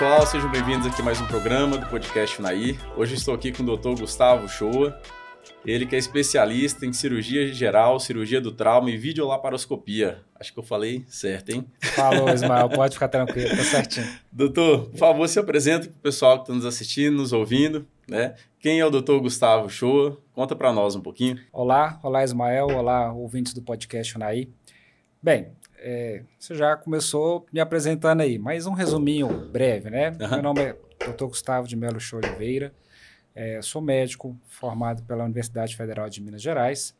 Olá pessoal, sejam bem-vindos aqui a mais um programa do podcast Unaí. Hoje estou aqui com o Dr. Gustavo Shoa, ele que é especialista em cirurgia geral, cirurgia do trauma e videolaparoscopia. Acho que eu falei certo, hein? Falou, Ismael, pode ficar tranquilo, tá certinho. Doutor, por favor, se apresente para o pessoal que está nos assistindo, nos ouvindo, né? Quem é o doutor Gustavo Shoa? Conta para nós um pouquinho. Olá, olá Ismael, olá ouvintes do podcast Unaí. Bem, é, você já começou me apresentando aí, mas um resuminho breve, né? Uhum. Meu nome é Dr. Gustavo de Melo Show Oliveira, é, sou médico formado pela Universidade Federal de Minas Gerais,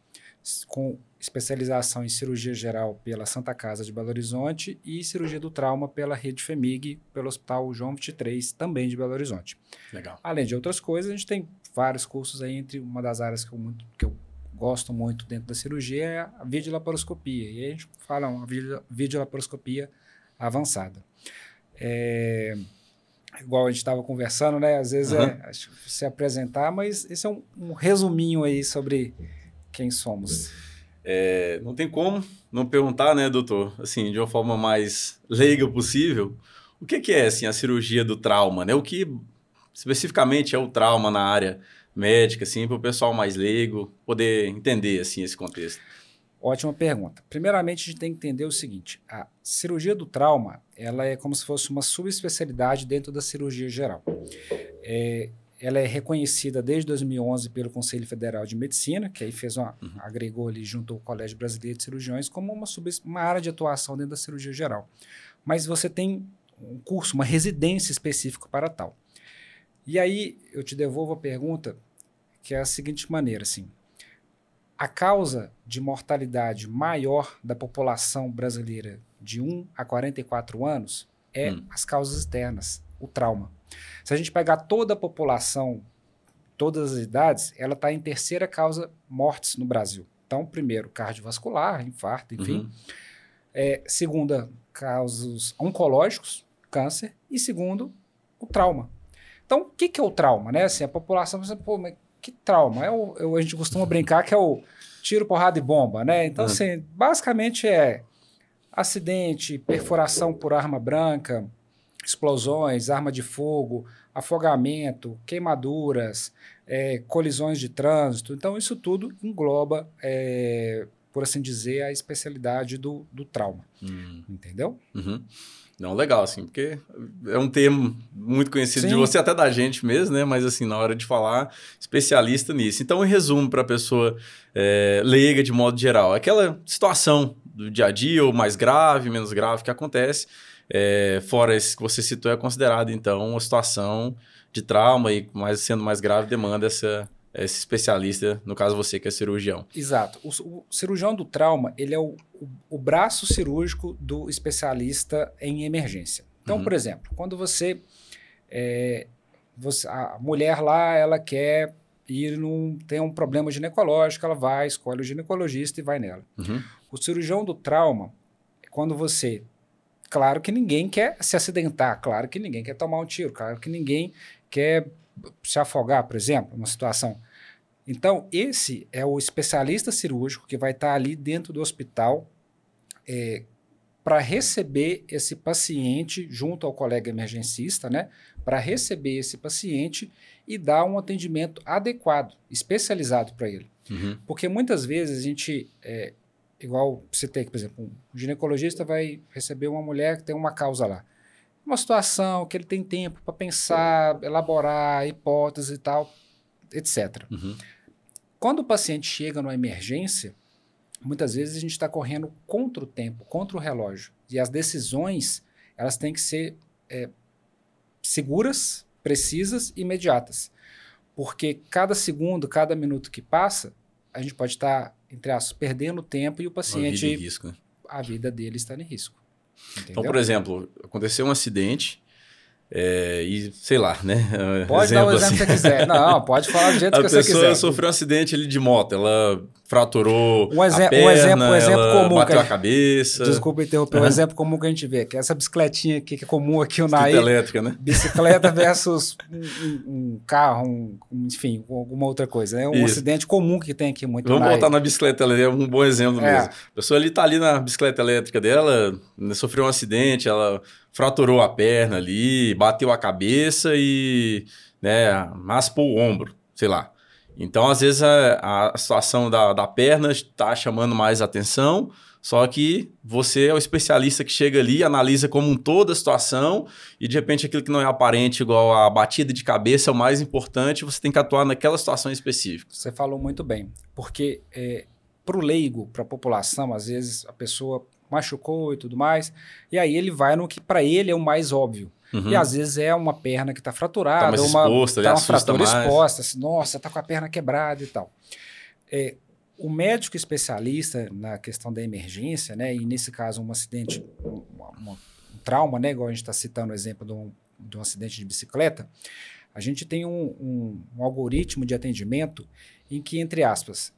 com especialização em cirurgia geral pela Santa Casa de Belo Horizonte e cirurgia do trauma pela Rede FEMIG, pelo Hospital João 23, também de Belo Horizonte. Legal. Além de outras coisas, a gente tem vários cursos aí, entre uma das áreas que eu, que eu gosto muito dentro da cirurgia é a videolaparoscopia. E aí a gente fala uma videolaparoscopia avançada. É, igual a gente estava conversando, né? Às vezes uhum. é se apresentar, mas esse é um, um resuminho aí sobre quem somos. É, não tem como não perguntar, né, doutor? Assim, de uma forma mais leiga possível, o que, que é assim a cirurgia do trauma, né? O que especificamente é o trauma na área médica, assim, para o pessoal mais leigo poder entender assim esse contexto? Ótima pergunta. Primeiramente, a gente tem que entender o seguinte: a cirurgia do trauma ela é como se fosse uma subespecialidade dentro da cirurgia geral. É, ela é reconhecida desde 2011 pelo Conselho Federal de Medicina, que aí fez uma, uhum. agregou ali junto ao Colégio Brasileiro de Cirurgiões como uma, sub, uma área de atuação dentro da cirurgia geral. Mas você tem um curso, uma residência específica para tal. E aí eu te devolvo a pergunta que é a seguinte maneira, assim, a causa de mortalidade maior da população brasileira de 1 a 44 anos é hum. as causas externas, o trauma. Se a gente pegar toda a população, todas as idades, ela está em terceira causa mortes no Brasil. Então, primeiro, cardiovascular, infarto, enfim. Uhum. É, segunda, causas oncológicos, câncer. E segundo, o trauma. Então, o que, que é o trauma? Né? Assim, a população, pô, mas que trauma? É o, a gente costuma brincar que é o tiro, porrada e bomba, né? Então, uhum. assim, basicamente é acidente, perfuração por arma branca, explosões, arma de fogo, afogamento, queimaduras, é, colisões de trânsito. Então, isso tudo engloba, é, por assim dizer, a especialidade do, do trauma. Hum. Entendeu? Uhum. Não, legal, assim, porque é um termo muito conhecido Sim. de você, até da gente mesmo, né? Mas, assim, na hora de falar, especialista nisso. Então, em resumo, para a pessoa é, leiga de modo geral, aquela situação do dia a dia, ou mais grave, menos grave, que acontece, é, fora esse que você citou, é considerado, então, uma situação de trauma e, mais, sendo mais grave, demanda essa, esse especialista, no caso você que é cirurgião. Exato. O, o cirurgião do trauma, ele é o, o, o, braço cirúrgico do especialista em emergência. Então, uhum. por exemplo, quando você, é, você, a mulher lá, ela quer ir num, tem um problema ginecológico, ela vai, escolhe o ginecologista e vai nela. Uhum. O cirurgião do trauma, quando você Claro que ninguém quer se acidentar, claro que ninguém quer tomar um tiro, claro que ninguém quer se afogar, por exemplo, numa situação. Então, esse é o especialista cirúrgico que vai estar ali dentro do hospital é, para receber esse paciente junto ao colega emergencista, né? Para receber esse paciente e dar um atendimento adequado, especializado para ele. Uhum. Porque muitas vezes a gente, é, igual você tem, por exemplo, um ginecologista vai receber uma mulher que tem uma causa lá. Uma situação que ele tem tempo para pensar, elaborar hipóteses e tal, etc. Uhum. Quando o paciente chega numa emergência, muitas vezes a gente está correndo contra o tempo, contra o relógio. E as decisões, elas têm que ser é, seguras, precisas e imediatas. Porque cada segundo, cada minuto que passa, a gente pode estar, tá, entre aspas, perdendo tempo e o paciente. A vida, risco, né? a vida dele está em risco. Entendeu? Então, por exemplo, aconteceu um acidente, é, e sei lá, né? Pode exemplo, dar o exemplo assim. que você quiser. Não, pode falar do jeito que você quiser. A pessoa sofreu um acidente ali de moto, ela fraturou um, a perna, um exemplo, um exemplo comum bateu que a, cabeça. Desculpa interromper, uhum. um exemplo comum que a gente vê, que é essa bicicletinha aqui, que é comum aqui o Naí. elétrica, né? Bicicleta versus um, carro, enfim, alguma outra coisa. É um Isso. acidente comum que tem aqui muito Vamos voltar na bicicleta elétrica, é um bom exemplo é. mesmo. A pessoa ali tá ali na bicicleta elétrica dela, né, sofreu um acidente, ela fraturou a perna ali, bateu a cabeça e né, raspou o ombro, sei lá. Então, às vezes, a, a situação da, da perna está chamando mais atenção, só que você é o especialista que chega ali, analisa como um todo a situação e, de repente, aquilo que não é aparente, igual a batida de cabeça, é o mais importante, você tem que atuar naquela situação específica. Você falou muito bem, porque é, para o leigo, para a população, às vezes a pessoa machucou e tudo mais, e aí ele vai no que para ele é o mais óbvio. Uhum. E às vezes é uma perna que está fraturada, tá uma, exposta, tá uma fratura mais. exposta, assim, nossa, está com a perna quebrada e tal. É, o médico especialista na questão da emergência, né, e nesse caso um acidente, um, um trauma, né, igual a gente está citando o exemplo de um, de um, acidente de bicicleta, a gente tem um, um algoritmo de atendimento em que, entre aspas,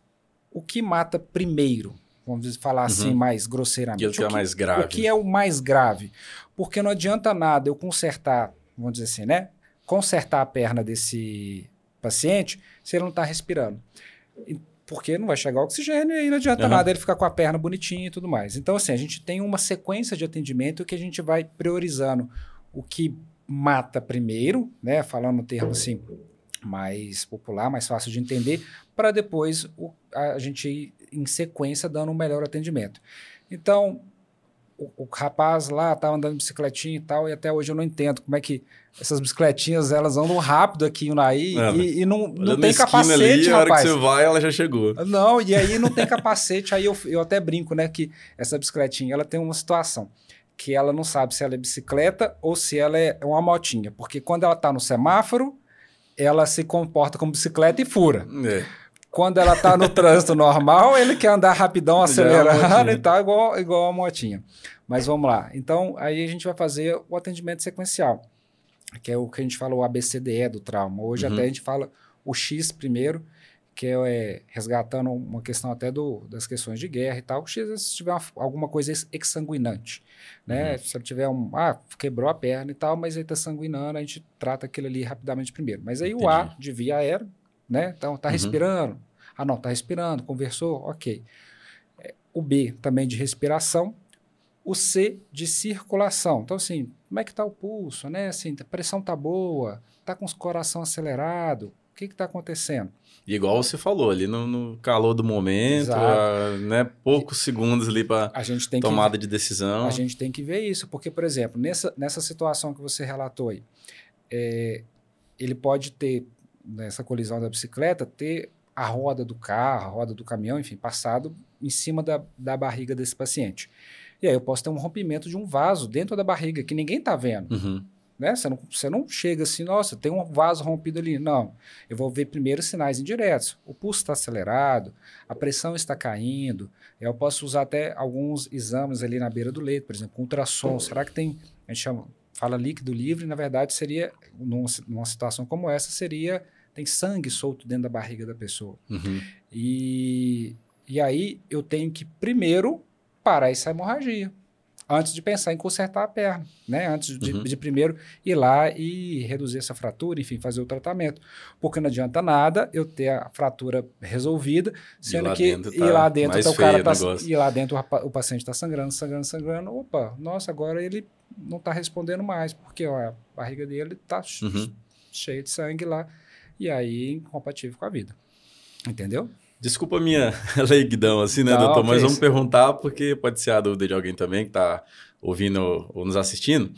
o que mata primeiro, vamos falar assim uhum. mais grosseiramente. o que é mais grave. O que é o mais grave? Porque não adianta nada eu consertar, vamos dizer assim, né? Consertar a perna desse paciente se ele não está respirando. Porque não vai chegar oxigênio e aí não adianta uhum. nada ele ficar com a perna bonitinha e tudo mais. Então, assim, a gente tem uma sequência de atendimento que a gente vai priorizando o que mata primeiro, né? Falando no termo assim mais popular, mais fácil de entender, para depois o, a gente ir em sequência dando um melhor atendimento. Então, o, o rapaz lá estava andando de bicicletinha e tal, e até hoje eu não entendo como é que essas bicicletinhas elas andam rápido aqui no Naí é, e, e, não, não tem capacete, ali, rapaz. A hora que você vai, ela já chegou. Não, e aí não tem capacete, aí eu, eu até brinco, né, que essa bicicletinha ela tem uma situação que ela não sabe se ela é bicicleta ou se ela é uma motinha, porque quando ela está no semáforo, ela se comporta como bicicleta e fura. É. Quando ela está no trânsito normal, ele quer andar rapidão, é acelerando e tal, igual, igual a motinha. Mas vamos lá. Então, aí a gente vai fazer o atendimento sequencial, que é o que a gente fala o ABCDE do trauma. Hoje uhum. até a gente fala o X primeiro, que é, é resgatando uma questão até do, das questões de guerra e tal. O X é se tiver uma, alguma coisa exsanguinante, né? Uhum. Se ele tiver um, ah, quebrou a perna e tal, mas ele está sanguinando, a gente trata aquilo ali rapidamente primeiro. Mas aí Entendi. o A de via aérea, né? Então, tá uhum. respirando. Ah, não, tá respirando, conversou, ok. É, o B também de respiração. O C de circulação. Então, assim, como é que tá o pulso, né? Assim, a pressão tá boa, tá com o coração acelerado, o que que tá acontecendo? Igual você falou, ali no, no calor do momento, a, né, poucos e, segundos ali para tomada que, de decisão. A gente tem que ver isso, porque, por exemplo, nessa, nessa situação que você relatou aí, é, ele pode ter nessa colisão da bicicleta, ter a roda do carro, a roda do caminhão, enfim, passado em cima da, da barriga desse paciente. E aí eu posso ter um rompimento de um vaso dentro da barriga que ninguém está vendo. Uhum. Né? Você, não, você não chega assim, nossa, tem um vaso rompido ali. Não. Eu vou ver primeiro sinais indiretos. O pulso está acelerado, a pressão está caindo. Eu posso usar até alguns exames ali na beira do leito, por exemplo, ultrassom. Será que tem. A gente chama, fala líquido livre, na verdade seria, numa, numa situação como essa, seria tem sangue solto dentro da barriga da pessoa. Uhum. E, e aí eu tenho que primeiro parar essa hemorragia antes de pensar em consertar a perna, né? Antes de, uhum. de, primeiro ir lá e reduzir essa fratura, enfim, fazer o tratamento. Porque não adianta nada eu ter a fratura resolvida, sendo que tá ir lá dentro tá o cara tá, e lá dentro o, o paciente está sangrando, sangrando, sangrando. Opa, nossa, agora ele não está respondendo mais, porque ó, a barriga dele está uhum. cheia de sangue lá, e aí incompatível com a vida. Entendeu? Desculpa a minha leiguidão, assim, né, não, doutor? Mas vamos perguntar, porque pode ser a dúvida de alguém também que está ouvindo ou nos assistindo.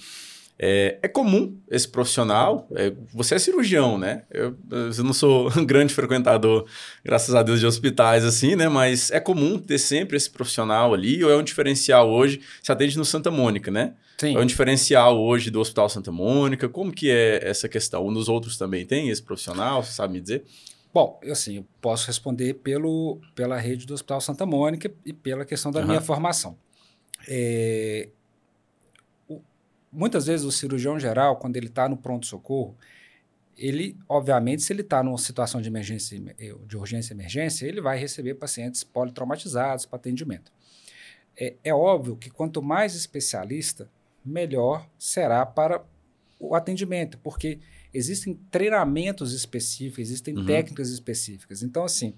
É, é, comum esse profissional, é, você é cirurgião, né? Eu, eu, não sou um grande frequentador, graças a Deus, de hospitais assim, né? Mas é comum ter sempre esse profissional ali, ou é um diferencial hoje? Você atende no Santa Mônica, né? Sim. É um diferencial hoje do Hospital Santa Mônica? Como que é essa questão? Um dos outros também tem esse profissional, você sabe me dizer? Bom, eu, assim, eu posso responder pelo, pela rede do Hospital Santa Mônica e pela questão da uhum. minha formação. É, muitas vezes o cirurgião geral, quando ele está no pronto-socorro, ele, obviamente, se ele está numa situação de emergência, de urgência e emergência, ele vai receber pacientes politraumatizados para atendimento. É, é óbvio que quanto mais especialista, melhor será para o atendimento, porque existem treinamentos específicos, existem uhum. técnicas específicas. Então, assim,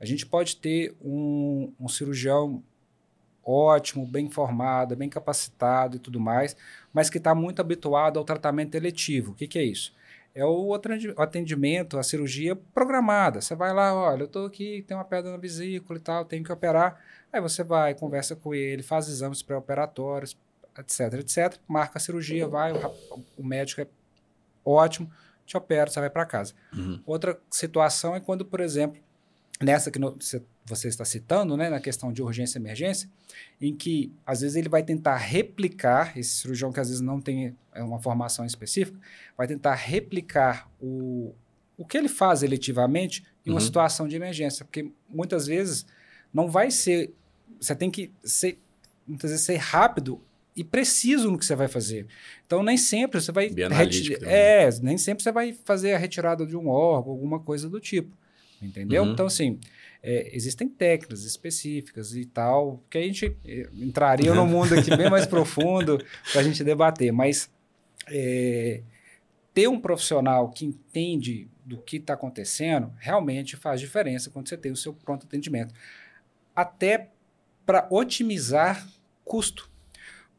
a gente pode ter um, um cirurgião ótimo, bem formado, bem capacitado e tudo mais, mas que está muito habituado ao tratamento eletivo. O que, que é isso? É o atendimento, a cirurgia programada. Você vai lá, olha, eu estou aqui, tem uma pedra na vesícula e tal, tenho que operar. Aí você vai, conversa com ele, faz exames pré-operatórios, etc, etc. Marca a cirurgia, vai, o, o médico é ótimo, te opera, você vai para casa. Uhum. Outra situação é quando, por exemplo, nessa que no, você está citando, né, na questão de urgência e emergência, em que às vezes ele vai tentar replicar, esse cirurgião que às vezes não tem é, uma formação específica, vai tentar replicar o, o que ele faz eletivamente em uma uhum. situação de emergência, porque muitas vezes não vai ser, você tem que ser, muitas vezes ser rápido e preciso no que você vai fazer. Então, nem sempre você vai. É, nem sempre você vai fazer a retirada de um órgão, alguma coisa do tipo. Entendeu? Uhum. Então, assim, é, existem técnicas específicas e tal, que a gente é, entraria no mundo aqui bem mais profundo para a gente debater. Mas é, ter um profissional que entende do que está acontecendo realmente faz diferença quando você tem o seu pronto atendimento. Até para otimizar custo.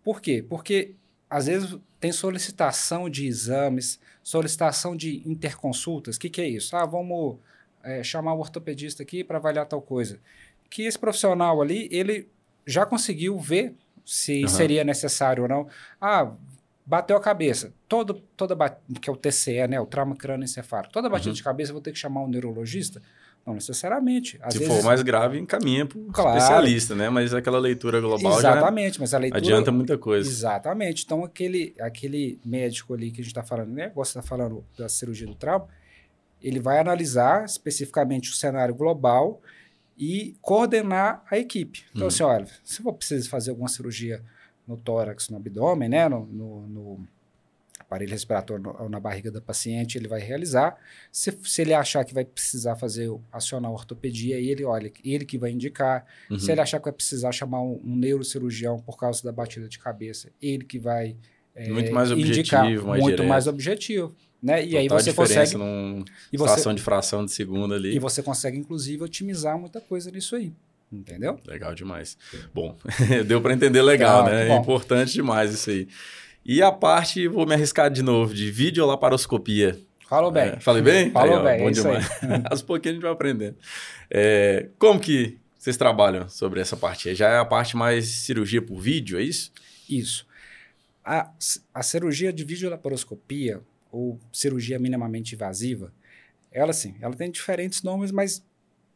Por quê? Porque às vezes tem solicitação de exames, solicitação de interconsultas. O que, que é isso? Ah, vamos é, chamar o ortopedista aqui para avaliar tal coisa. Que esse profissional ali, ele já conseguiu ver se uhum. seria necessário ou não. Ah, bateu a cabeça. Todo, toda que é o TCE, né, o trauma crânioencefálico. Toda batida uhum. de cabeça eu vou ter que chamar um neurologista? Não necessariamente. Às Se vezes, for mais grave, encaminha para o claro, especialista, né? Mas aquela leitura global exatamente, mas a leitura adianta muita coisa. Exatamente. Então, aquele, aquele médico ali que a gente está falando, né? Você está falando da cirurgia do trauma, ele vai analisar especificamente o cenário global e coordenar a equipe. Então, uhum. assim, olha, se eu preciso fazer alguma cirurgia no tórax, no abdômen, né? no, no, no aparelho respiratório ou na barriga da paciente, ele vai realizar. Se, se ele achar que vai precisar fazer, acionar a ortopedia, ele olha, ele que vai indicar. Uhum. Se ele achar que vai precisar chamar um, um, neurocirurgião por causa da batida de cabeça, ele que vai é, muito mais indicar, objetivo, mais muito direto. mais objetivo. Né? E Total aí você consegue. Numa e você, de fração de segundo ali. E você consegue, inclusive, otimizar muita coisa nisso aí. Entendeu? Legal demais. Bom, deu para entender legal, né? É importante demais isso aí. E a parte, vou me arriscar de novo, de videolaparoscopia. Falou bem. É, falei bem? Falou aí, bem, ó, bom é demais. Aos pouquinhos a gente vai aprendendo. É, como que vocês trabalham sobre essa parte? Já é a parte mais cirurgia por vídeo, é isso? Isso. A, a cirurgia de videolaparoscopia, ou cirurgia minimamente invasiva, ela sim, ela tem diferentes nomes, mas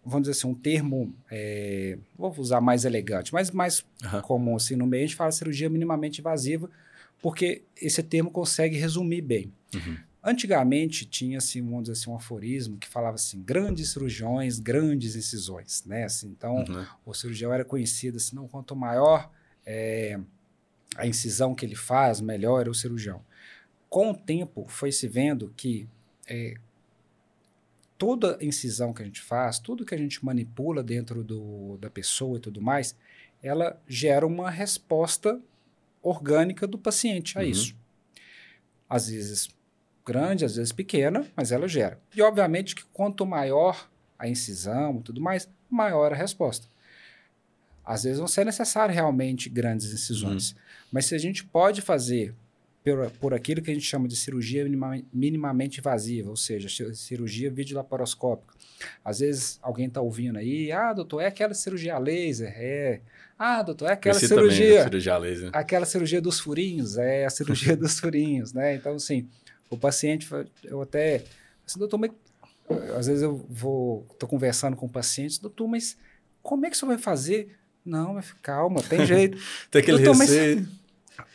vamos dizer assim, um termo, é, vou usar mais elegante, mas mais uhum. comum assim no meio, a gente fala cirurgia minimamente invasiva, porque esse termo consegue resumir bem. Uhum. Antigamente tinha-se, vamos dizer assim, um aforismo que falava assim, grandes cirurgiões, grandes incisões, né? Assim, então, uhum. o cirurgião era conhecido assim, não, quanto maior é, a incisão que ele faz, melhor é o cirurgião. Com o tempo, foi se vendo que é, toda incisão que a gente faz, tudo que a gente manipula dentro do, da pessoa e tudo mais, ela gera uma resposta orgânica do paciente a uhum. isso. Às vezes grande, às vezes pequena, mas ela gera. E obviamente que quanto maior a incisão e tudo mais, maior a resposta. Às vezes não ser necessário realmente grandes incisões, uhum. mas se a gente pode fazer por, por aquilo que a gente chama de cirurgia minima, minimamente invasiva, ou seja, cirurgia videolaparoscópica. Às vezes alguém está ouvindo aí, ah, doutor, é aquela cirurgia laser, é. Ah, doutor, é aquela Esse cirurgia. cirurgia laser. Aquela cirurgia dos furinhos, é a cirurgia dos furinhos, né? Então, assim, o paciente, eu até. Assim, doutor, mas, às vezes eu vou, estou conversando com o paciente, doutor, mas como é que você vai fazer? Não, mas calma, tem jeito. tem aquele doutor, receio. Mas,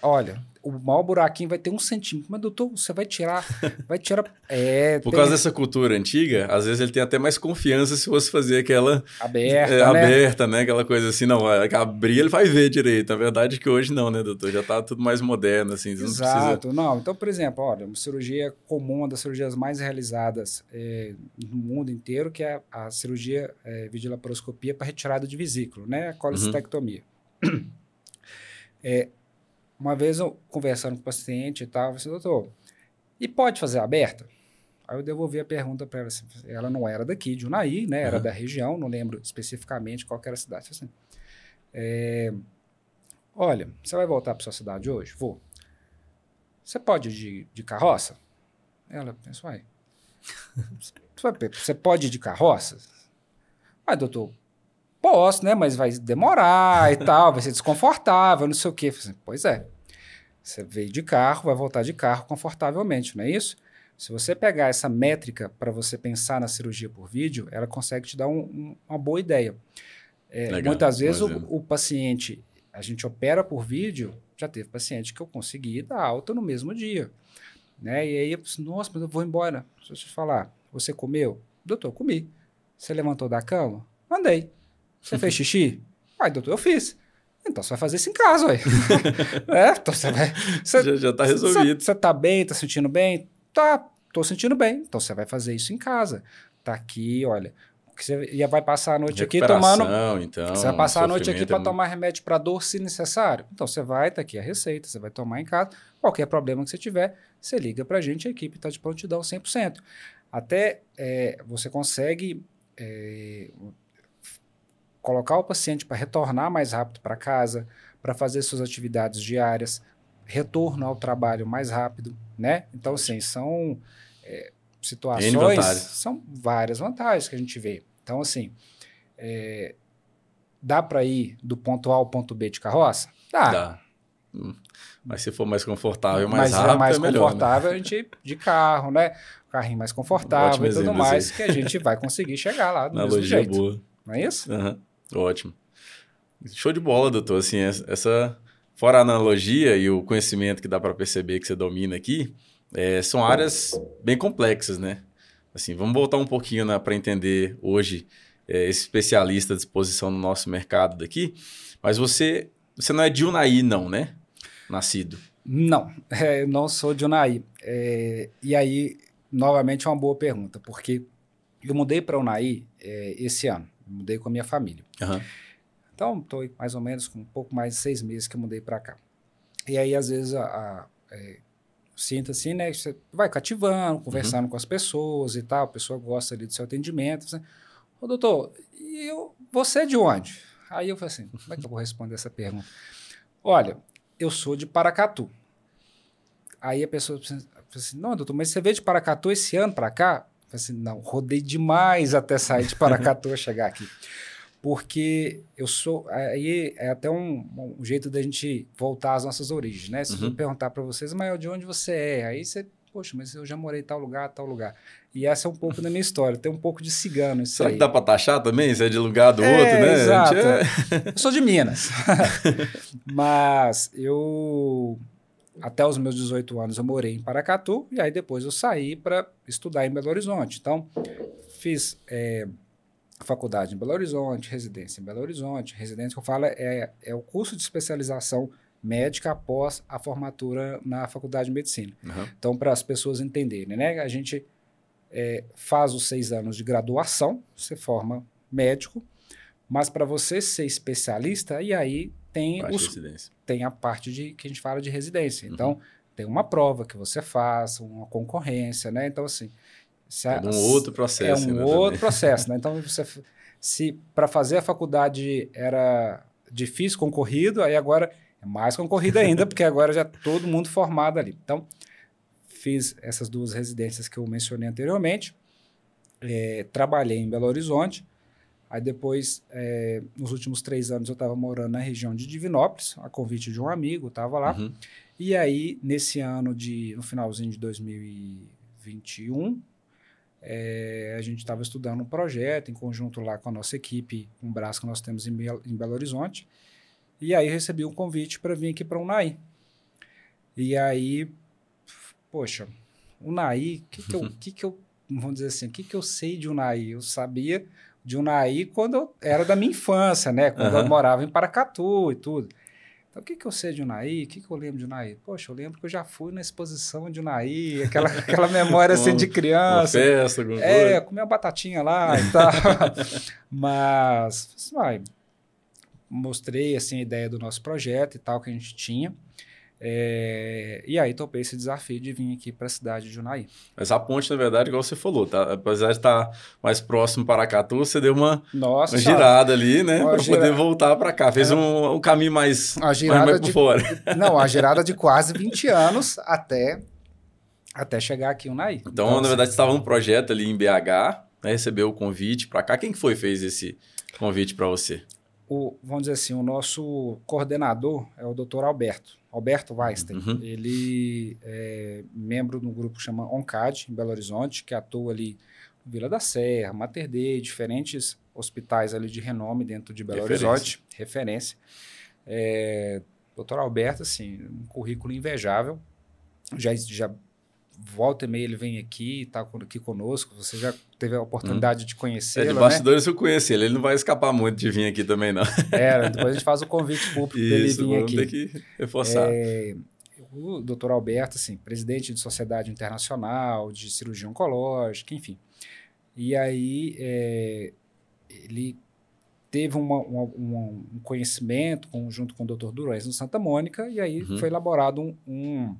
Olha, o maior buraquinho vai ter um centímetro. Mas, doutor, você vai tirar. Vai tirar. É, Por tem... causa dessa cultura antiga, às vezes ele tem até mais confiança se você fazer aquela. Aberta. É, né? Aberta, né? Aquela coisa assim, não, abrir ele vai ver direito. A verdade é que hoje não, né, doutor? Já tá tudo mais moderno, assim. Exato. Não, precisa... não, então, por exemplo, olha, uma cirurgia comum, uma das cirurgias mais realizadas é, no mundo inteiro, que é a, cirurgia é, videolaparoscopia para retirada de vesículo, né? A colecistectomia. Uhum. É, uma vez eu conversando com o paciente e tal, eu disse, doutor, e pode fazer aberta? Aí eu devolvi a pergunta para ela. Assim, ela não era daqui, de Unai, né? Era uhum. da região, não lembro especificamente qual era a cidade. Assim, é, olha, você vai voltar para sua cidade hoje? Vou. Você pode ir de, de carroça? Ela pensou, vai. Você pode ir de carroça? Mas, doutor, Posso, né? Mas vai demorar e tal, vai ser desconfortável, não sei o quê. Assim, pois é. Você veio de carro, vai voltar de carro confortavelmente, não é isso? Se você pegar essa métrica para você pensar na cirurgia por vídeo, ela consegue te dar um, um, uma boa ideia. É, Legal, muitas vezes o, o, paciente, a gente opera por vídeo, já teve paciente que eu consegui dar alta no mesmo dia. Né? E aí eu disse, nossa, mas eu vou embora. Deixa eu te falar, você comeu? Doutor, comi. Você levantou da cama? Andei. Você fez xixi? Ai, doutor, eu fiz. Então você vai fazer isso em casa, ué. é, então você vai. Você, já, já tá resolvido. Você, você tá bem, tá sentindo bem? Tá, tô sentindo bem. Então você vai fazer isso em casa. Tá aqui, olha. Você já vai passar a noite aqui tomando. Então, você vai passar a noite aqui para é tomar remédio para dor se necessário. Então você vai, tá aqui a receita, você vai tomar em casa. Qualquer problema que você tiver, você liga para a gente, a equipe está de prontidão 100%. Até é, você consegue é, colocar o paciente para retornar mais rápido para casa, para fazer suas atividades diárias, retorno ao trabalho mais rápido, né? Então, assim, são é, situações, são várias vantagens que a gente vê. Então, assim, é, dá para ir do ponto A ao ponto B de carroça? Dá. Dá. Hum. Mas se for mais confortável, mais Mas é rápido, é mais é melhor, confortável, né? a gente de carro, né? Carrinho mais confortável Ótimo e tudo exemplo, mais, que a gente vai conseguir chegar lá do Analogia mesmo jeito. boa. Não é isso? Uhum. Ótimo. Show de bola, doutor. Assim, essa, fora a analogia e o conhecimento que dá para perceber que você domina aqui, é, são áreas bem complexas, né? Assim, vamos voltar um pouquinho para entender hoje é, esse especialista à disposição no nosso mercado daqui. Mas você, você não é de Unai, não, né? Nascido. Não, é, não sou de Unai. É, e aí, novamente, é uma boa pergunta, porque eu mudei para Unai é, esse ano. Mudei com a minha família. Uhum. Então, estou mais ou menos com um pouco mais de seis meses que eu mudei para cá. E aí, às vezes, a, a é, sinto assim, né? Você vai cativando, conversando uhum. com as pessoas e tal, a pessoa gosta ali do seu atendimento. Assim, Ô, doutor, e eu, você é de onde? Aí eu falei assim, como é que eu vou responder essa pergunta? Olha, eu sou de Paracatu. Aí a pessoa falou assim, não, doutor, mas você veio de Paracatu esse ano para cá? Assim, não, rodei demais até sair de Paracatu chegar aqui. Porque eu sou. Aí é até um, um, jeito da gente voltar às nossas origens, né? Se uhum. eu perguntar para vocês, mas de onde você é? Aí você, poxa, mas eu já morei em tal lugar, tal lugar. E essa é um pouco da minha história. Tem um pouco de cigano isso Será aí. que dá para taxar também? Você é de lugar do é, outro, né? Exato. É... Eu sou de Minas. mas eu até os meus 18 anos eu morei em Paracatu e aí depois eu saí para estudar em Belo Horizonte. Então, fiz é, faculdade em Belo Horizonte, residência em Belo Horizonte. Residência que eu falo é, é o curso de especialização médica após a formatura na faculdade de medicina. Uhum. Então, para as pessoas entenderem, né? A gente é, faz os seis anos de graduação, você forma médico, mas para você ser especialista, e aí tem, os, tem a parte de que a gente fala de residência. Então, uhum. tem uma prova que você faz, uma concorrência, né? Então, assim. Se a, é um outro processo. É um outro processo, né? Então, você, se para fazer a faculdade era difícil, concorrido, aí agora é mais concorrido ainda, porque agora já todo mundo formado ali. Então, fiz essas duas residências que eu mencionei anteriormente, é, trabalhei em Belo Horizonte, Aí depois, é, nos últimos três anos, eu estava morando na região de Divinópolis, a convite de um amigo, estava lá. Uhum. E aí, nesse ano de, no finalzinho de 2021, é, a gente estava estudando um projeto em conjunto lá com a nossa equipe, um braço que nós temos em, Belo, em Belo Horizonte. E aí recebi um convite para vir aqui para o Unai. E aí, poxa, o Naí, o que, que, eu, que, que eu, vamos dizer assim, o que, que eu sei de Unai? Eu sabia de Unai quando eu era da minha infância, né? Quando uhum. eu morava em Paracatu e tudo. Então, o que, que eu sei de Unai? O que, que eu lembro de Unai? Poxa, eu lembro que eu já fui na exposição de Unai, aquela, aquela memória assim de criança. Uma festa, alguma É, comer uma batatinha lá e tal. Mas, vai, mostrei assim a ideia do nosso projeto e tal que a gente tinha. É, e aí topei esse desafio de vir aqui para a cidade de Junaí. Mas a ponte, na verdade, igual você falou, tá? apesar de estar mais próximo para Aracatu, você deu uma, Nossa, uma girada ali, né? Para gira... poder voltar para cá. Fez é, um, um, caminho mais, a girada mais, mais de, fora. Não, a girada de quase 20 anos até, até chegar aqui em Junaí. Então, então, na verdade, você estava num projeto ali em BH, né? recebeu o convite para cá. Quem que foi fez esse convite para você? O, vamos dizer assim, o nosso coordenador é o doutor Alberto. Alberto Weinstein. Uhum. Ele é membro do grupo que chama ONCAD, em Belo Horizonte, que atua ali no Vila da Serra, Mater Dei, diferentes hospitais ali de renome dentro de Belo referência. Horizonte, referência. É, doutor Alberto, assim, um currículo invejável. Já, já volta e meia ele vem aqui, está aqui conosco. Você já teve a oportunidade hum. de conhecê-lo, É, de bastidores né? eu conheci ele. Ele não vai escapar muito de vir aqui também, não. É, depois a gente faz o convite público para ele vir aqui. ter que reforçar. É, o doutor Alberto, assim, presidente de Sociedade Internacional de Cirurgia Oncológica, enfim. E aí é, ele teve uma, uma, uma, um conhecimento com, junto com o doutor Durões no Santa Mônica, e aí uhum. foi elaborado um, um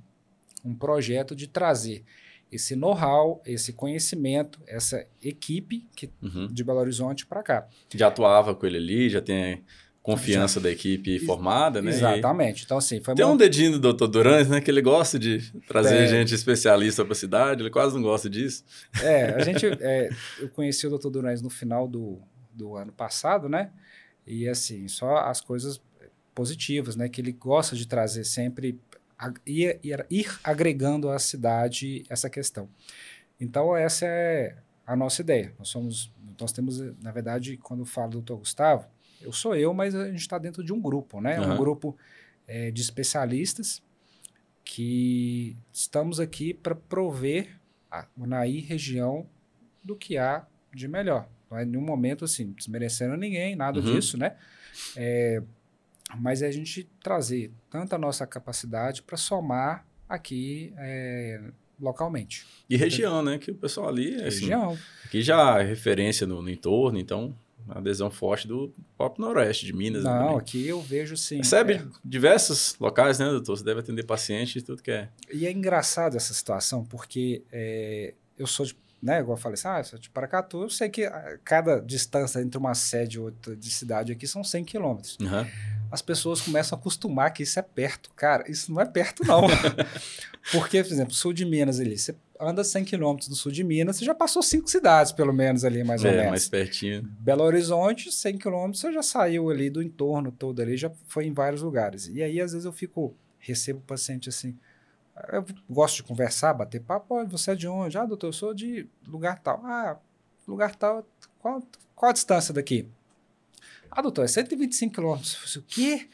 um projeto de trazer esse know-how, esse conhecimento, essa equipe que, uhum. de Belo Horizonte para cá. Já atuava com ele ali, já tem confiança da equipe formada, né? Exatamente. Então, assim, foi Tem uma... um dedinho do doutor Durães, né? Que ele gosta de trazer é... gente especialista para a cidade, ele quase não gosta disso. É, a gente... É, eu conheci o doutor Durães no final do, do ano passado, né? E, assim, só as coisas positivas, né? Que ele gosta de trazer sempre ir, ir, ir agregando à cidade essa questão. Então, essa é a nossa ideia. Nós somos, nós temos, na verdade, quando falo do doutor Gustavo, eu sou eu, mas a gente está dentro de um grupo, né? Uhum. Um grupo é, de especialistas que estamos aqui para prover a Unaí região do que há de melhor. Não é nenhum momento assim, desmerecendo ninguém, nada uhum. disso, né? É, mas é a gente trazer tanta a nossa capacidade para somar aqui é, localmente. E região, né? Que o pessoal ali... Assim, região. Aqui já é referência no, no entorno, então adesão forte do próprio Noroeste de Minas. Não, também. aqui eu vejo sim. Recebe é. diversos locais, né, doutor? Você deve atender paciente e tudo que é. E é engraçado essa situação, porque é, eu sou de, né, igual eu falei assim, ah, eu sou de Paracatu, eu sei que cada distância entre uma sede e outra de cidade aqui são 100 quilômetros. Uhum as pessoas começam a acostumar que isso é perto. Cara, isso não é perto, não. Porque, por exemplo, sul de Minas ali, você anda 100 quilômetros do sul de Minas, você já passou cinco cidades, pelo menos, ali, mais é, ou menos. mais pertinho. Belo Horizonte, 100 quilômetros, você já saiu ali do entorno todo ali, já foi em vários lugares. E aí, às vezes, eu fico, recebo paciente assim, eu gosto de conversar, bater papo, você é de onde? Ah, doutor, eu sou de lugar tal. Ah, lugar tal, qual, qual a distância daqui? Ah, doutor, é 125 quilômetros. O quê?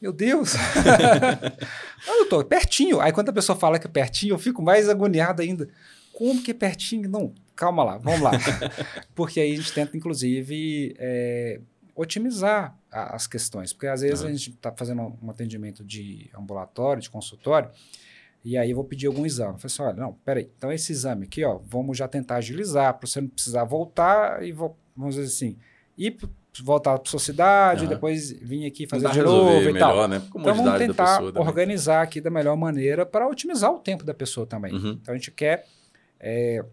Meu Deus! ah, doutor, é pertinho. Aí quando a pessoa fala que é pertinho, eu fico mais agoniado ainda. Como que é pertinho? Não, calma lá, vamos lá. Porque aí a gente tenta, inclusive, é, otimizar a, as questões. Porque às vezes uhum. a gente está fazendo um atendimento de ambulatório, de consultório, e aí eu vou pedir algum exame. Eu falei assim, olha, não, peraí, então esse exame aqui, ó, vamos já tentar agilizar, para você não precisar voltar e, vamos dizer assim, ir voltar para sua cidade, uhum. depois vir aqui fazer de novo e melhor, tal. Né? Então vamos tentar organizar aqui da melhor maneira para otimizar o tempo da pessoa também. Uhum. Então a gente quer é,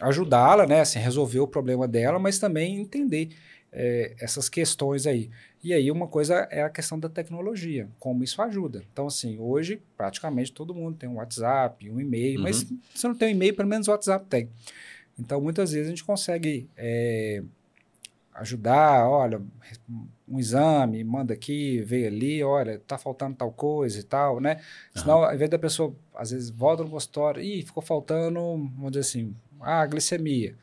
ajudá-la, né, assim, resolver o problema dela, mas também entender é, essas questões aí. E aí uma coisa é a questão da tecnologia, como isso ajuda. Então assim, hoje praticamente todo mundo tem um WhatsApp, um e-mail, uhum. mas se não tem um e-mail, pelo menos o WhatsApp tem. Então muitas vezes a gente consegue é, ajudar, olha, um exame, manda aqui, veio ali, olha, tá faltando tal coisa e tal, né? Senão, uhum. ao invés da pessoa, às vezes, volta no consultório, e ficou faltando, vamos dizer assim, a glicemia.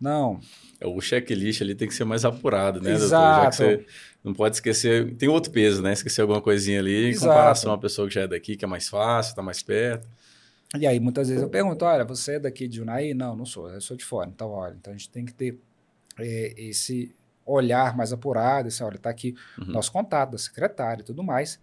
Não. O checklist ali tem que ser mais apurado, né, Exato. doutor? Já que você não pode esquecer. Tem outro peso, né? Esquecer alguma coisinha ali em Exato. comparação à pessoa que já é daqui, que é mais fácil, está mais perto. E aí, muitas vezes eu pergunto: olha, você é daqui de Unai? Não, não sou, eu sou de fora. Então, olha, então a gente tem que ter é, esse olhar mais apurado, esse, olha, está aqui Uhum. nosso contato da secretária e tudo mais.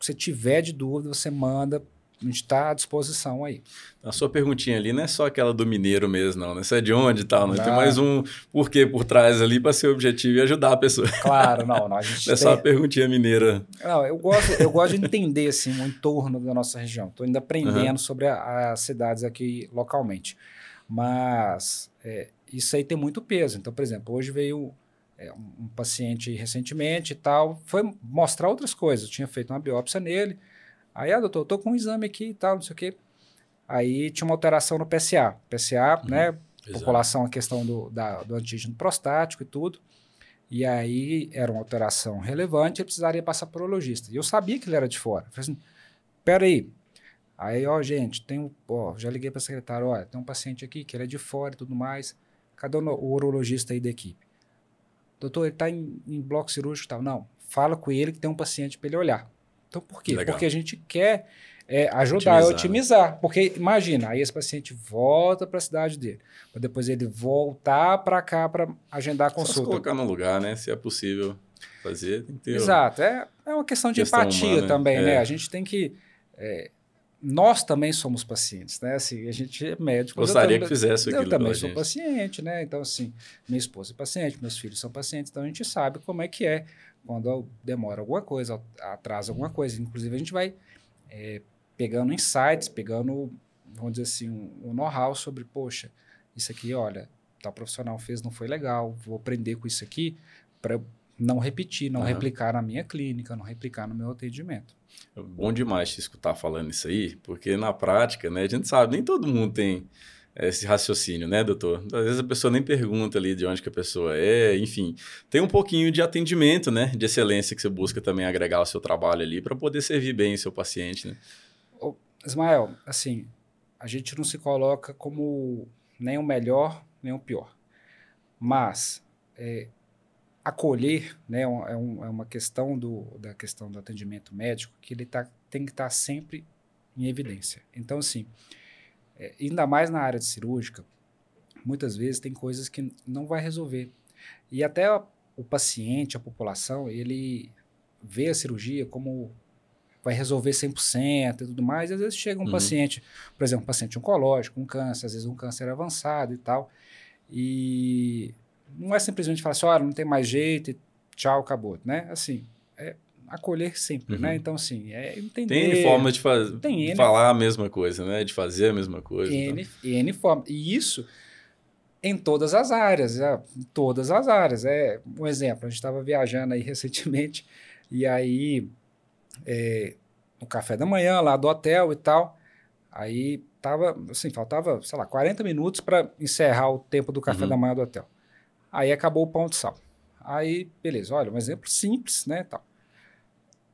Se você tiver de dúvida, você manda, a gente está à disposição aí. A sua perguntinha ali não é só aquela do mineiro mesmo, não, né? Você é de onde e tal, né? Tem Não. mais um porquê por trás ali para ser objetivo e ajudar a pessoa. Claro, não, não a gente Não é só a tem, perguntinha mineira. Não, eu gosto, eu gosto de entender assim, o entorno da nossa região. Estou ainda aprendendo sobre a- as cidades aqui localmente. Mas é, isso aí tem muito peso. Então, por exemplo, hoje veio é, um, um paciente recentemente e tal, foi mostrar outras coisas. Eu tinha feito uma biópsia nele. Aí, ah, doutor, eu tô com um exame aqui e tal, não sei o quê. Aí tinha uma alteração no PSA. PSA, né? População, a questão do, da- do antígeno prostático e tudo. E aí era uma alteração relevante, ele precisaria passar por urologista. E eu sabia que ele era de fora. Eu falei assim, peraí. Aí, ó, gente, tem um, ó, já liguei para a secretária, olha, tem um paciente aqui que ele é de fora e tudo mais. Cadê o, urologista aí da equipe? Doutor, ele está em, em bloco cirúrgico e tal. Não, fala com ele que tem um paciente para ele olhar. Então, por quê? Legal. Porque a gente quer é, ajudar a Otimizar, né? otimizar. Porque, imagina, aí esse paciente volta para a cidade dele, para depois ele voltar para cá para agendar a Só se consulta. colocar no lugar, né? Se é possível fazer, tem que ter. Exato. É, é uma questão de Questão empatia humana, também, é. né? A gente tem que. é, nós também somos pacientes, né? Assim, a gente é médico. Gostaria também- que fizesse aquilo Eu também a sou gente. paciente, né? Então, assim, minha esposa é paciente, meus filhos são pacientes, então a gente sabe como é que é quando demora alguma coisa, atrasa alguma coisa. Inclusive, a gente vai é, pegando insights, pegando, vamos dizer assim, um, um know-how sobre, poxa, isso aqui, olha, tal profissional fez, não foi legal, vou aprender com isso aqui para não repetir, não Aham. replicar na minha clínica, não replicar no meu atendimento. É bom demais te escutar falando isso aí, porque na prática, né, a gente sabe, nem todo mundo tem esse raciocínio, né, doutor? Às vezes a pessoa nem pergunta ali de onde que a pessoa é, enfim. Tem um pouquinho de atendimento, né, de excelência que você busca também agregar ao seu trabalho ali para poder servir bem o seu paciente, né? Ismael, assim, a gente não se coloca como nem o melhor, nem o pior. Mas é, acolher né, é, um- é um- é uma questão do, da questão do atendimento médico que ele tá, tem que estar sempre em evidência. Então, assim, é, ainda mais na área de cirúrgica, muitas vezes tem coisas que não vai resolver. E até a- o paciente, a população, ele vê a cirurgia como vai resolver 100% e tudo mais. E às vezes chega um Uhum. paciente, por exemplo, um paciente oncológico, um câncer, às vezes um câncer avançado e tal. E não é simplesmente falar assim, olha, não tem mais jeito e tchau, acabou, né? Assim, é acolher sempre, Uhum. né? Então, assim, é entender... Tem N formas de, faz... N- falar a mesma coisa, né? De fazer a mesma coisa. então. N, N forma. E isso em todas as áreas, é, em todas as áreas. É um exemplo, a gente estava viajando aí recentemente e aí é, no café da manhã lá do hotel e tal, aí tava assim, faltava, sei lá, 40 minutos para encerrar o tempo do café Uhum. da manhã do hotel. Aí acabou o pão de sal. Aí, beleza, olha, um exemplo simples, né, tal.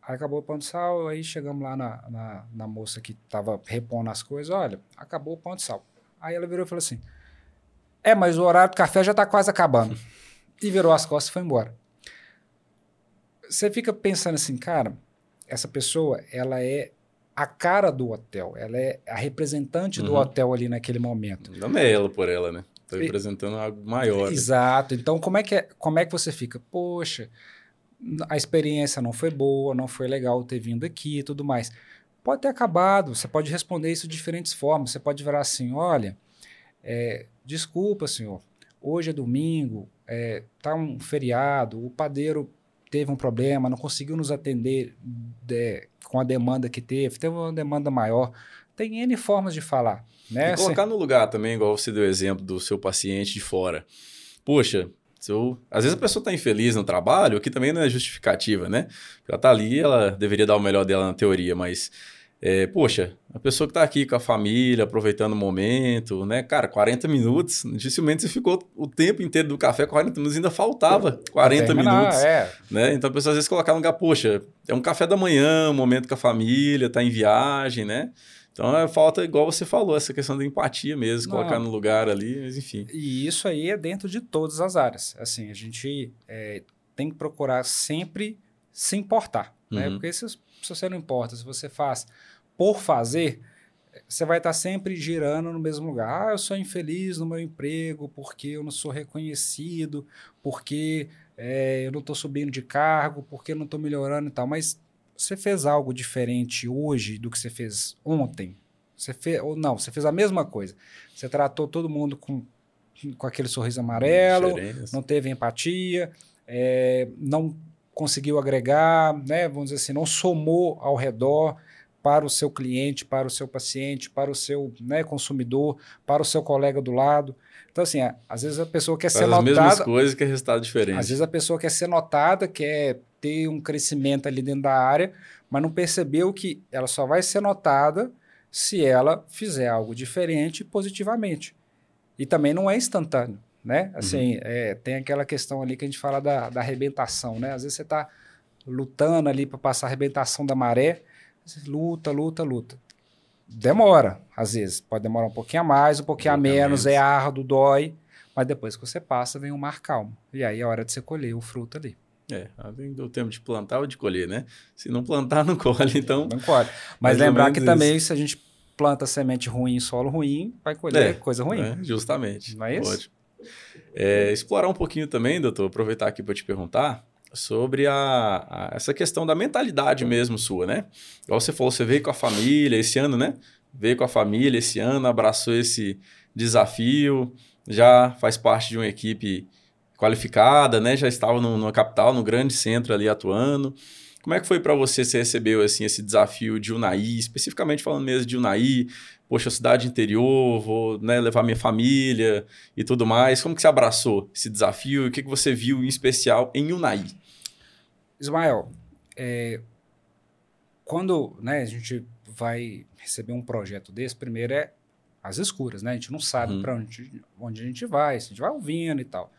Aí acabou o pão de sal, aí chegamos lá na, na, na moça que estava repondo as coisas, olha, acabou o pão de sal. Aí ela virou e falou assim, é, mas o horário do café já está quase acabando. E virou as costas e foi embora. Você fica pensando assim, cara, essa pessoa, ela é a cara do hotel, ela é a representante do Uhum. hotel ali naquele momento. Não é ela por ela, né? Tá E- representando algo maior. Exato. Então, como é, que é, como é que você fica? Poxa, a experiência não foi boa, não foi legal ter vindo aqui e tudo mais. Pode ter acabado, você pode responder isso de diferentes formas. Você pode virar assim: olha, é, desculpa, senhor, hoje é domingo, é, tá um feriado, o padeiro teve um problema, não conseguiu nos atender de- com a demanda que teve, teve uma demanda maior. Tem N formas de falar. Né? E colocar no lugar também, igual você deu o exemplo do seu paciente de fora. Poxa, eu- às vezes a pessoa está infeliz no trabalho, que também não é justificativa, né? Ela está ali, ela deveria dar o melhor dela na teoria, mas É, poxa, a pessoa que está aqui com a família, aproveitando o momento, né? Cara, 40 minutos, dificilmente você ficou o tempo inteiro do café, 40 minutos, ainda faltava 40 terminar, minutos. É. Né? Então a pessoa às vezes colocar no lugar, poxa, é um café da manhã, um momento com a família, tá em viagem, né? Então é falta, igual você falou, essa questão da empatia mesmo, Não. colocar no lugar ali, mas enfim. E isso aí é dentro de todas as áreas. Assim, a gente é, tem que procurar sempre se importar, né? uhum. né? Porque se, se você não importa, se você faz por fazer, você vai estar sempre girando no mesmo lugar. Ah, eu sou infeliz no meu emprego porque eu não sou reconhecido, porque é, eu não estou subindo de cargo, porque eu não estou melhorando e tal. Mas você fez algo diferente hoje do que você fez ontem? Você fez, ou não, você fez a mesma coisa. Você tratou todo mundo com, com aquele sorriso amarelo, não teve empatia, é, não conseguiu agregar, né, vamos dizer assim, não somou ao redor para o seu cliente, para o seu paciente, para o seu né, consumidor, para o seu colega do lado. Então, assim, às vezes a pessoa quer Faz ser as notada. as mesmas coisas que é resultado diferente. Às vezes a pessoa quer ser notada, quer ter um crescimento ali dentro da área, mas não percebeu que ela só vai ser notada se ela fizer algo diferente positivamente. E também não é instantâneo, né? Assim, uhum. é, tem aquela questão ali que a gente fala da, da arrebentação, né? Às vezes você está lutando ali para passar a arrebentação da maré, luta, luta, luta. Demora, às vezes. Pode demorar um pouquinho a mais, um pouquinho um a menos, menos, é árduo, dói. Mas depois que você passa, vem um mar calmo. E aí é hora de você colher o fruto ali. É, além do tempo de plantar ou de colher, né? Se não plantar, não colhe, então... Não colhe. Mas lembrar que isso. também, se a gente planta semente ruim em solo ruim, vai colher é, coisa ruim. É, justamente. Não é isso? Pode. É, explorar um pouquinho também, doutor, aproveitar aqui para te perguntar, sobre a, a, essa questão da mentalidade mesmo sua, né? Igual você falou, você veio com a família esse ano, né? Veio com a família esse ano, abraçou esse desafio, já faz parte de uma equipe qualificada, né? Já estava no, numa capital, no grande centro ali atuando. Como é que foi para você, você recebeu assim, esse desafio de Unai, especificamente falando mesmo de Unai, poxa, cidade interior, vou né, levar minha família e tudo mais. Como que você abraçou esse desafio e o que, que você viu em especial em Unai? Ismael, é, quando né, a gente vai receber um projeto desse, primeiro é as escuras, né? A gente não sabe uhum. para onde, onde a gente vai, se a gente vai ouvindo e tal.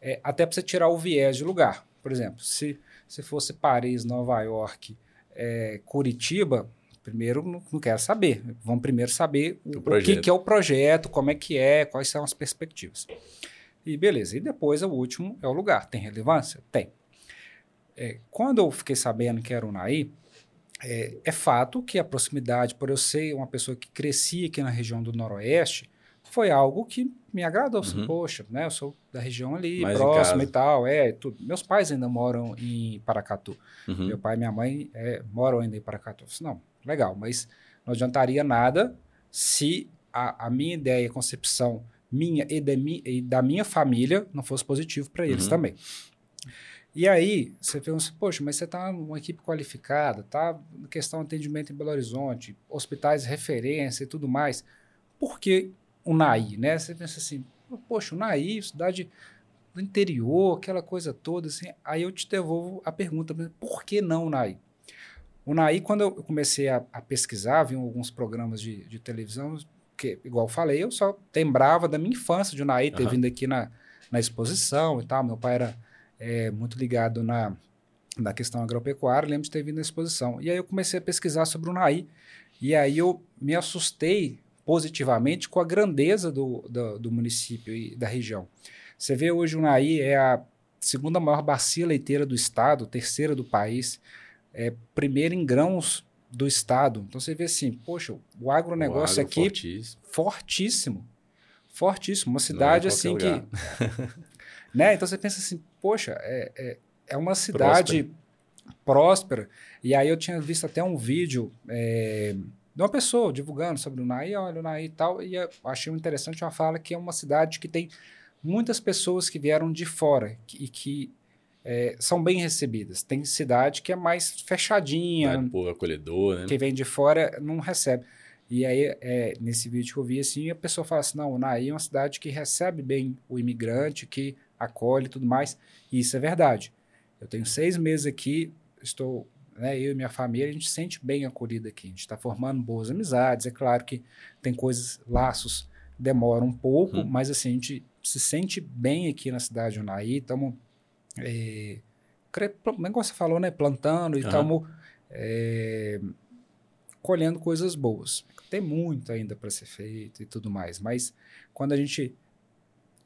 É, até para você tirar o viés de lugar. Por exemplo, se, se fosse Paris, Nova York, é, Curitiba, primeiro não, não, quero saber. Vamos primeiro saber o, o, que, que, é o projeto, como é que é, quais são as perspectivas. E beleza. E depois o último é o lugar. Tem relevância? Tem. É, quando eu fiquei sabendo que era o Naí, é, é, fato que a proximidade, por eu ser uma pessoa que crescia aqui na região do Noroeste, foi algo que me agradou. Assim, uhum. Poxa, né, eu sou da região ali, Mais próxima e tal. É, tudo. Meus pais ainda moram em Paracatu. Uhum. Meu pai e minha mãe é, moram ainda em Paracatu. Eu disse, não, legal, mas não adiantaria nada se a, a minha ideia, a concepção minha e da, mi, e da minha família não fosse positivo para eles uhum. também. E aí, você pensa, assim, poxa, mas você está numa equipe qualificada, tá na questão de atendimento em Belo Horizonte, hospitais de referência e tudo mais. Por que o NAI, né? Você pensa assim, poxa, o NAI, cidade do interior, aquela coisa toda, assim. Aí eu te devolvo a pergunta, por que não o NAI, quando eu comecei a, a pesquisar, vi alguns programas de, de, televisão, que, igual eu falei, eu só lembrava da minha infância de o NAI ter uhum. vindo aqui na, na exposição e tal. Meu pai era é, muito ligado na, na questão agropecuária, lembro de ter vindo na exposição. E aí eu comecei a pesquisar sobre o Naí, e aí eu me assustei positivamente com a grandeza do, do, do município e da região. Você vê hoje o Naí é a segunda maior bacia leiteira do estado, terceira do país, é primeira em grãos do estado. Então você vê assim, poxa, o agronegócio o agro aqui fortíssimo. fortíssimo. Fortíssimo. Uma cidade é assim lugar. que Né? Então você pensa assim, poxa, é, é, é uma cidade próspera. próspera. E aí eu tinha visto até um vídeo é, de uma pessoa divulgando sobre o Naí, olha o Naí e tal, e eu achei interessante uma fala que é uma cidade que tem muitas pessoas que vieram de fora e que é, são bem recebidas. Tem cidade que é mais fechadinha. É, pô, acolhedor, né? Quem vem de fora não recebe. E aí, é, nesse vídeo que eu vi assim, a pessoa fala assim: não, o Naí é uma cidade que recebe bem o imigrante, que acolhe e tudo mais. E isso é verdade. Eu tenho seis meses aqui, estou né, eu e minha família, a gente se sente bem acolhido aqui. A gente está formando boas amizades. É claro que tem coisas, laços demoram um pouco, hum. mas assim, a gente se sente bem aqui na cidade de Unaí. Estamos, é, como você falou, né, plantando e estamos uhum. é, colhendo coisas boas. Tem muito ainda para ser feito e tudo mais, mas quando a gente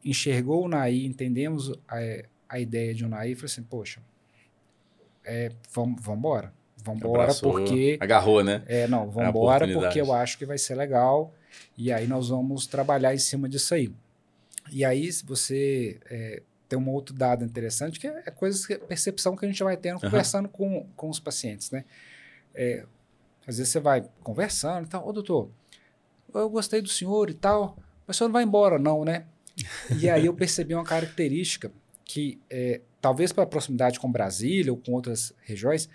enxergou o Unaí, entendemos a, a ideia de Unaí, falou assim, poxa, é, vamos embora. Vamos embora porque... Agarrou, né? É, não, vamos embora porque eu acho que vai ser legal e aí nós vamos trabalhar em cima disso aí. E aí, se você é, tem um outro dado interessante, que é, é coisas, que, percepção que a gente vai tendo uhum. conversando com, com os pacientes, né? É, às vezes você vai conversando e tal, ô doutor, eu gostei do senhor e tal, mas o senhor não vai embora não, né? E aí eu percebi uma característica que é, talvez pela proximidade com Brasília ou com outras regiões,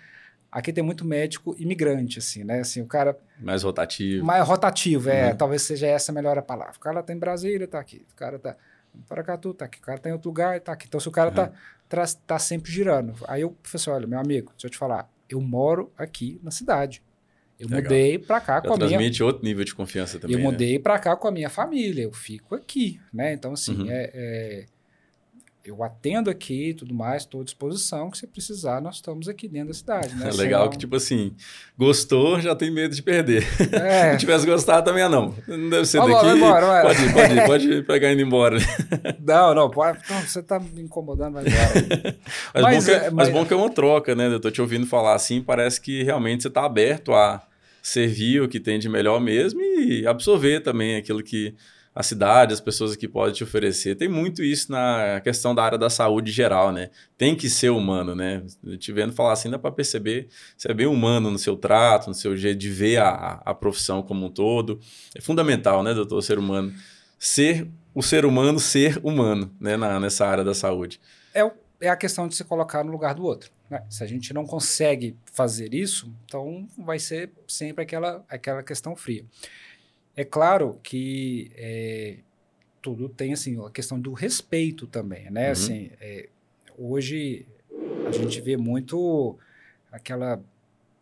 aqui tem muito médico imigrante, assim, né? Assim, o cara... Mais rotativo. Mais rotativo, é. Uhum. Talvez seja essa a melhor palavra. O cara tá em Brasília, tá aqui. O cara tá em Paracatu, tá aqui. O cara tá em outro lugar, tá aqui. Então, se o cara tá, uhum. tá, tá sempre girando. Aí eu, professor, olha, meu amigo, deixa eu te falar. Eu moro aqui na cidade. Eu Legal. mudei para cá Já com a minha. Transmite outro nível de confiança também. Eu mudei né? para cá com a minha família. Eu fico aqui, né? Então assim, uhum. é, é, eu atendo aqui e tudo mais, estou à disposição, que se precisar, nós estamos aqui dentro da cidade. Né? É legal que, tipo assim, gostou, já tem medo de perder. É. Se tivesse gostado, também não. Não deve ser daqui. Vai embora, pode ir, pode ir, pode pegar indo embora. Não, não, pode, não você está me incomodando, vai embora. mas, mas, bom que, é, mas... mas bom que é uma troca, né? Eu estou te ouvindo falar assim, parece que realmente você está aberto a servir o que tem de melhor mesmo e absorver também aquilo que a cidade, as pessoas que podem te oferecer. Tem muito isso na questão da área da saúde geral, né? Tem que ser humano, né? Te vendo falar assim, dá para perceber, você é bem humano no seu trato, no seu jeito de ver a, a profissão como um todo. É fundamental, né, doutor, ser humano? Ser o ser humano ser humano, né, na, nessa área da saúde. É, é a questão de se colocar no lugar do outro. Né? Se a gente não consegue fazer isso, então vai ser sempre aquela, aquela questão fria. É claro que é, tudo tem assim a questão do respeito também, né? Uhum. Assim, é, hoje a gente vê muito aquela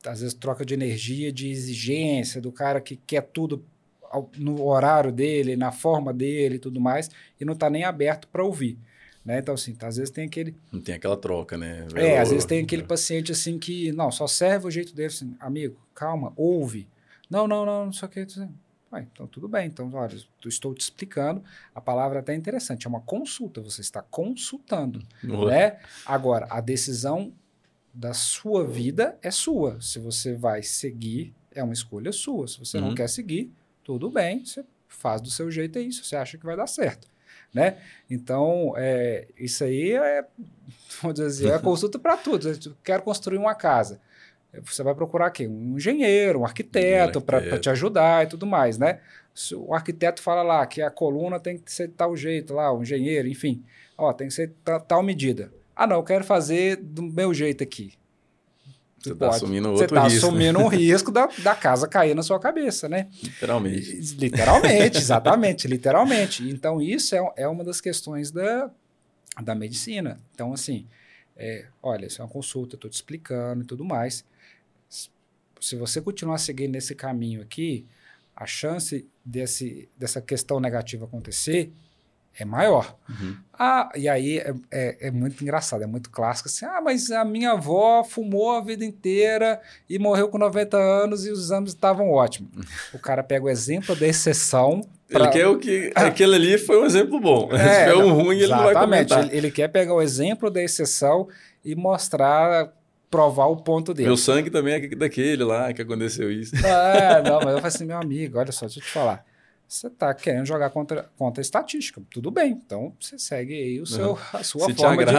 às vezes troca de energia, de exigência do cara que quer tudo no horário dele, na forma dele e tudo mais, e não está nem aberto para ouvir. Né? Então, assim, às vezes tem aquele. Não tem aquela troca, né? É, às vezes tem aquele paciente assim que, não, só serve o jeito dele, assim, amigo, calma, ouve. Não, não, não, não sei o que. Ué, então, tudo bem. Então, olha, eu estou te explicando. A palavra é até interessante, é uma consulta. Você está consultando. Né? Agora, a decisão da sua vida é sua. Se você vai seguir, é uma escolha sua. Se você uhum. não quer seguir, tudo bem. Você faz do seu jeito, é isso. Você acha que vai dar certo. Né? Então, é, isso aí é, vamos dizer, é consulta para tudo. Eu quero construir uma casa. Você vai procurar quem? Um engenheiro, um arquiteto, um para te ajudar e tudo mais, né? Se o arquiteto fala lá que a coluna tem que ser de tal jeito, lá, o engenheiro, enfim, ó, tem que ser tal medida. Ah, não, eu quero fazer do meu jeito aqui. Você está assumindo outro Você está assumindo né? um risco da, da casa cair na sua cabeça, né? Literalmente. Literalmente, exatamente, literalmente. Então, isso é, é uma das questões da, da medicina. Então, assim, é, olha, isso é uma consulta, estou te explicando e tudo mais se você continuar seguindo nesse caminho aqui, a chance desse, dessa questão negativa acontecer é maior. Uhum. Ah, e aí é, é, é, muito engraçado, é muito clássico assim, ah, mas a minha avó fumou a vida inteira e morreu com 90 anos e os exames estavam ótimos. O cara pega o exemplo da exceção Pra... Ele quer o que. Aquele ali foi um exemplo bom. É, Se foi um ruim, ele não vai comentar. Ele, ele, quer pegar o exemplo da exceção e mostrar provar o ponto dele. Meu sangue também é daquele lá que aconteceu isso. É, não, mas eu falei assim, meu amigo, olha só, deixa eu te falar. Você está querendo jogar contra, contra a estatística. Tudo bem. Então você segue aí o seu, a sua Se forma de,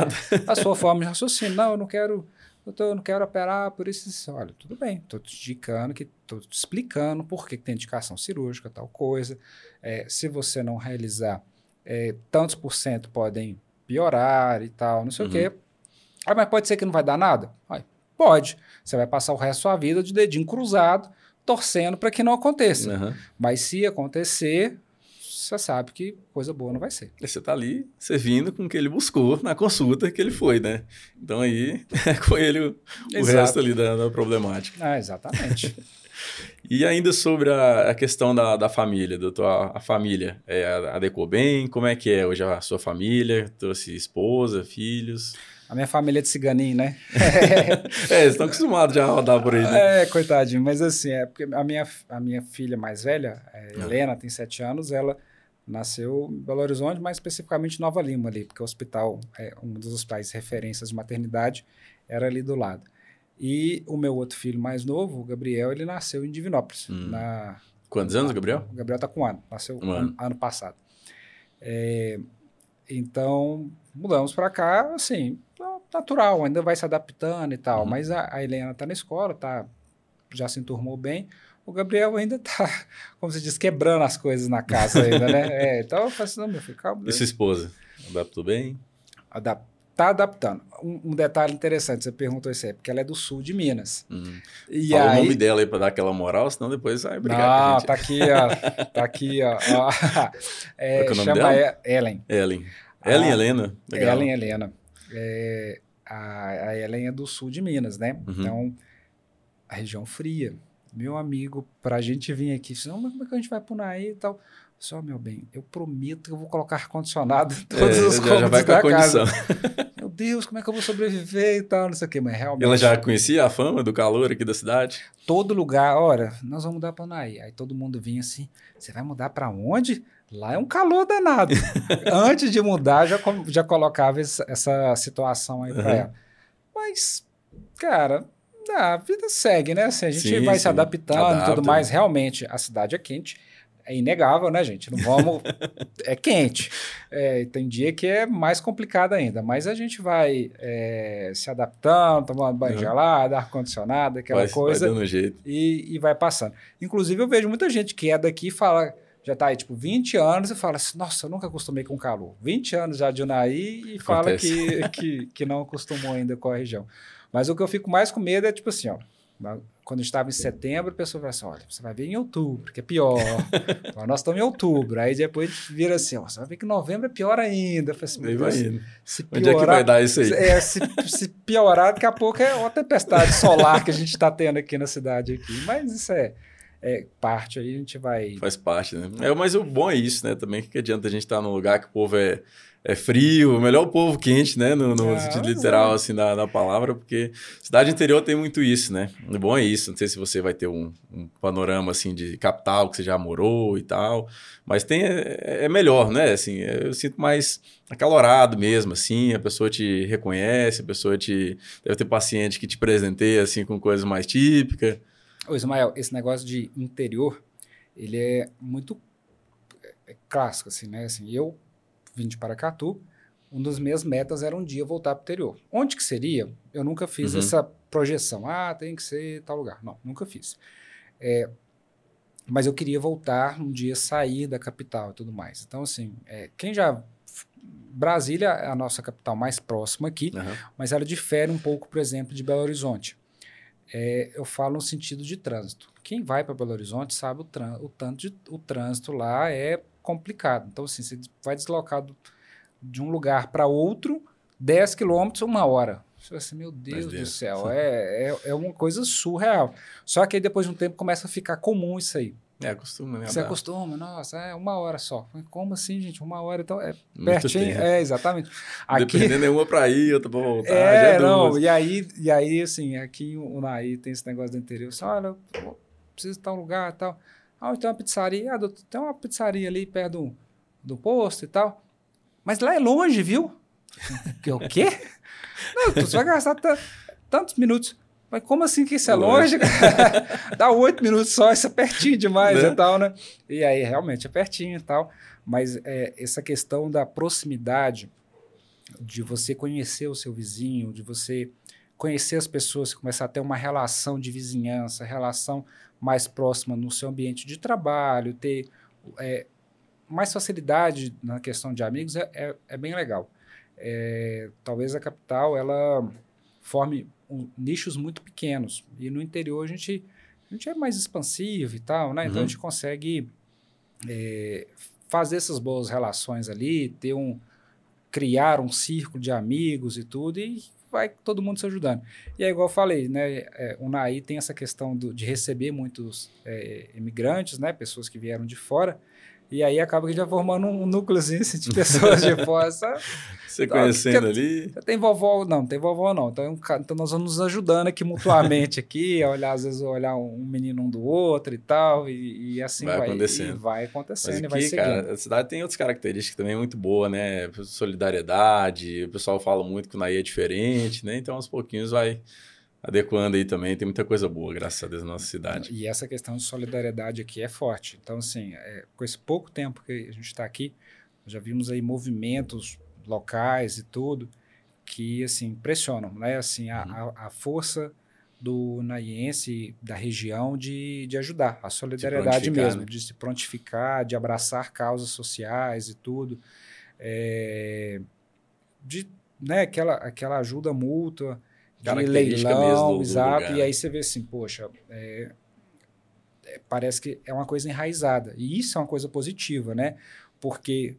a sua forma de raciocínio. Não, eu não quero, eu, não quero operar por isso. Olha, tudo bem. Estou te indicando que estou te explicando por que tem indicação cirúrgica, tal coisa. É, se você não realizar, é, tantos por cento podem piorar e tal, não sei uhum. o quê. Ah, mas pode ser que não vai dar nada? pode. Você vai passar o resto da sua vida de dedinho cruzado, torcendo para que não aconteça. Uhum. Mas se acontecer, você sabe que coisa boa não vai ser. E você está ali servindo com o que ele buscou na consulta que ele foi, né? Então aí é com ele o, o resto ali da, da problemática. Ah, exatamente. E ainda sobre a, a questão da, da, família, doutor, a, a família é, adequou bem? Como é que é hoje a sua família? Trouxe esposa, filhos? A minha família é de ciganinho, né? é, eles estão acostumados já a rodar por aí, né? É, coitadinho. Mas assim, é porque a minha, a minha filha mais velha, é, ah. Helena, tem sete anos, ela nasceu em Belo Horizonte, mais especificamente Nova Lima ali, porque o hospital, é, um dos hospitais referências de maternidade, era ali do lado. E o meu outro filho mais novo, o Gabriel, ele nasceu em Divinópolis. Hum. Na, Quantos anos, Gabriel? O Gabriel está com um ano, nasceu um ano. ano passado. É, então, mudamos para cá, assim, natural, ainda vai se adaptando e tal. Uhum. Mas a, a Helena está na escola, tá, já se enturmou bem. O Gabriel ainda está, como se diz, quebrando as coisas na casa ainda, né? É, então eu falo assim, não, meu filho, calma. E sua esposa? Adaptou bem? Adap tá adaptando. Um, um, detalhe interessante, você perguntou isso aí, porque ela é do sul de Minas. Hum. E Fala aí... o nome dela aí para dar aquela moral, senão depois vai brigar Não, tá aqui, ó. Tá aqui, ó. É, é, chama dela? Ellen. Ellen. Ellen Helena? Legal. Ellen Helena. É, a, a Ellen é do sul de Minas, né? Uhum. Então, a região fria. Meu amigo, pra gente vir aqui, não, mas como é que a gente vai por aí e tal? Só, meu bem, eu prometo que eu vou colocar ar-condicionado em todos é, os cômodos já vai com a condição. Meu Deus, como é que eu vou sobreviver e tal, não sei o quê, mas realmente... Ela já conhecia a fama do calor aqui da cidade? Todo lugar, olha, nós vamos mudar para Naí. Aí todo mundo vinha assim, você vai mudar para onde? Lá é um calor danado. Antes de mudar, já, já colocava essa, situação aí para uhum. ela. Mas, cara, a vida segue, né? Assim, a gente sim, vai sim. se adaptando e tudo mais. Realmente, a cidade é quente é inegável, né, gente? Não vamos. é quente. É, tem dia que é mais complicado ainda, mas a gente vai é, se adaptando, tomando banho uhum. gelado, ar-condicionado, aquela vai, coisa. Vai dando jeito. E, e vai passando. Inclusive, eu vejo muita gente que é daqui e fala. Já está aí, tipo, 20 anos e fala assim, nossa, eu nunca acostumei com calor. 20 anos já de Unaí e fala que, que, que não acostumou ainda com a região. Mas o que eu fico mais com medo é, tipo assim, ó, quando estava em setembro, a pessoa fala assim: olha, você vai ver em outubro, que é pior. nós estamos em outubro. Aí depois vira assim: ó, você vai ver que novembro é pior ainda. Eu falei assim, se piorar, Onde é que vai dar isso aí? É, se, se piorar, daqui a pouco é uma tempestade solar que a gente está tendo aqui na cidade. aqui. Mas isso é, é parte aí, a gente vai. Faz parte, né? É, mas o bom é isso, né? Também que adianta a gente estar tá num lugar que o povo é é frio, melhor o povo quente, né? No, no ah, sentido literal, é. assim, da, da palavra, porque cidade interior tem muito isso, né? O bom é isso. Não sei se você vai ter um, um panorama, assim, de capital que você já morou e tal, mas tem, é, é melhor, né? Assim, eu sinto mais acalorado mesmo, assim, a pessoa te reconhece, a pessoa te... Deve ter paciente que te presenteia, assim, com coisas mais típicas. Ô, Ismael, esse negócio de interior, ele é muito é clássico, assim, né? Assim, eu vim de Paracatu, uma das minhas metas era um dia voltar para o interior. Onde que seria? Eu nunca fiz uhum. essa projeção. Ah, tem que ser tal lugar. Não, nunca fiz. É, mas eu queria voltar um dia, sair da capital e tudo mais. Então, assim, é, quem já... Brasília é a nossa capital mais próxima aqui, uhum. mas ela difere um pouco, por exemplo, de Belo Horizonte. É, eu falo no sentido de trânsito. Quem vai para Belo Horizonte sabe o, o tanto de, o trânsito lá é complicado. Então, assim, você vai deslocado de um lugar para outro 10 quilômetros, uma hora. Você vai assim, meu Deus, do céu, é, é, é uma coisa surreal. Só que aí depois de um tempo começa a ficar comum isso aí. É, acostuma, né? Você acostuma, nossa, é uma hora só. Como assim, gente? Uma hora, então é pertinho. É, exatamente. Aqui, Dependendo é uma para ir, outra para voltar. É, é não, e aí, e aí, assim, aqui o Naí tem esse negócio do interior. Você, olha, preciso de tal lugar e tal. Ah, tem uma pizzaria. Ah, doutor, tem uma pizzaria ali perto do, do posto e tal. Mas lá é longe, viu? o quê? Não, você vai gastar tantos minutos. Mas como assim que isso é longe? Dá oito minutos só, isso é pertinho demais né? e tal, né? E aí, realmente, é pertinho e tal. Mas é, essa questão da proximidade, de você conhecer o seu vizinho, de você conhecer as pessoas, começar a ter uma relação de vizinhança, relação mais próxima no seu ambiente de trabalho, ter é, mais facilidade na questão de amigos é, é, é bem legal. É, talvez a capital ela forme um, nichos muito pequenos e no interior a gente, a gente é mais expansivo e tal, né? Então a uhum. gente consegue é, fazer essas boas relações ali, ter um criar um círculo de amigos e tudo, e vai todo mundo se ajudando. E é igual eu falei, né? É, o NAI tem essa questão do, de receber muitos é, imigrantes, né? Pessoas que vieram de fora. E aí acaba que já formando um núcleozinho assim, de pessoas de fora. Você conhecendo ali. Tem vovó, não, tem vovó não. Então, então nós vamos nos ajudando aqui mutuamente aqui, a olhar, às vezes, olhar um menino um do outro e tal, e, e assim vai, vai acontecendo. E vai acontecendo Mas aqui, e vai seguindo. Cara, a cidade tem outras características também muito boas, né? Solidariedade, o pessoal fala muito que o Naí é diferente, né? Então, aos pouquinhos vai adequando aí também. Tem muita coisa boa, graças a Deus, na nossa cidade. E essa questão de solidariedade aqui é forte. Então, assim, é, com esse pouco tempo que a gente está aqui, já vimos aí movimentos locais e tudo que, assim, impressionam, né? Assim, a, uhum. a, a força do naiense, da região, de, de ajudar. A solidariedade mesmo, né? de se prontificar, de abraçar causas sociais e tudo. É, de, né, aquela, aquela ajuda mútua, de leilão, do, exato. Do e aí você vê assim, poxa, é, é, parece que é uma coisa enraizada. E isso é uma coisa positiva, né? Porque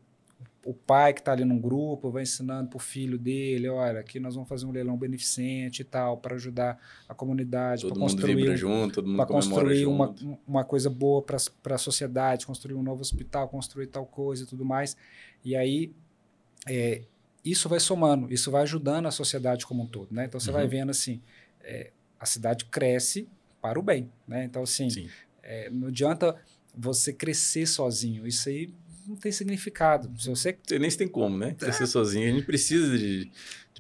o pai que está ali num grupo vai ensinando para o filho dele, olha, aqui nós vamos fazer um leilão beneficente e tal, para ajudar a comunidade, para construir, junto, para construir uma, uma coisa boa para a sociedade, construir um novo hospital, construir tal coisa e tudo mais. E aí é, isso vai somando, isso vai ajudando a sociedade como um todo, né? Então você uhum. vai vendo assim, é, a cidade cresce para o bem, né? Então assim, é, não adianta você crescer sozinho, isso aí não tem significado. Se você nem se tem como, né? Crescer é. sozinho, a gente precisa de, de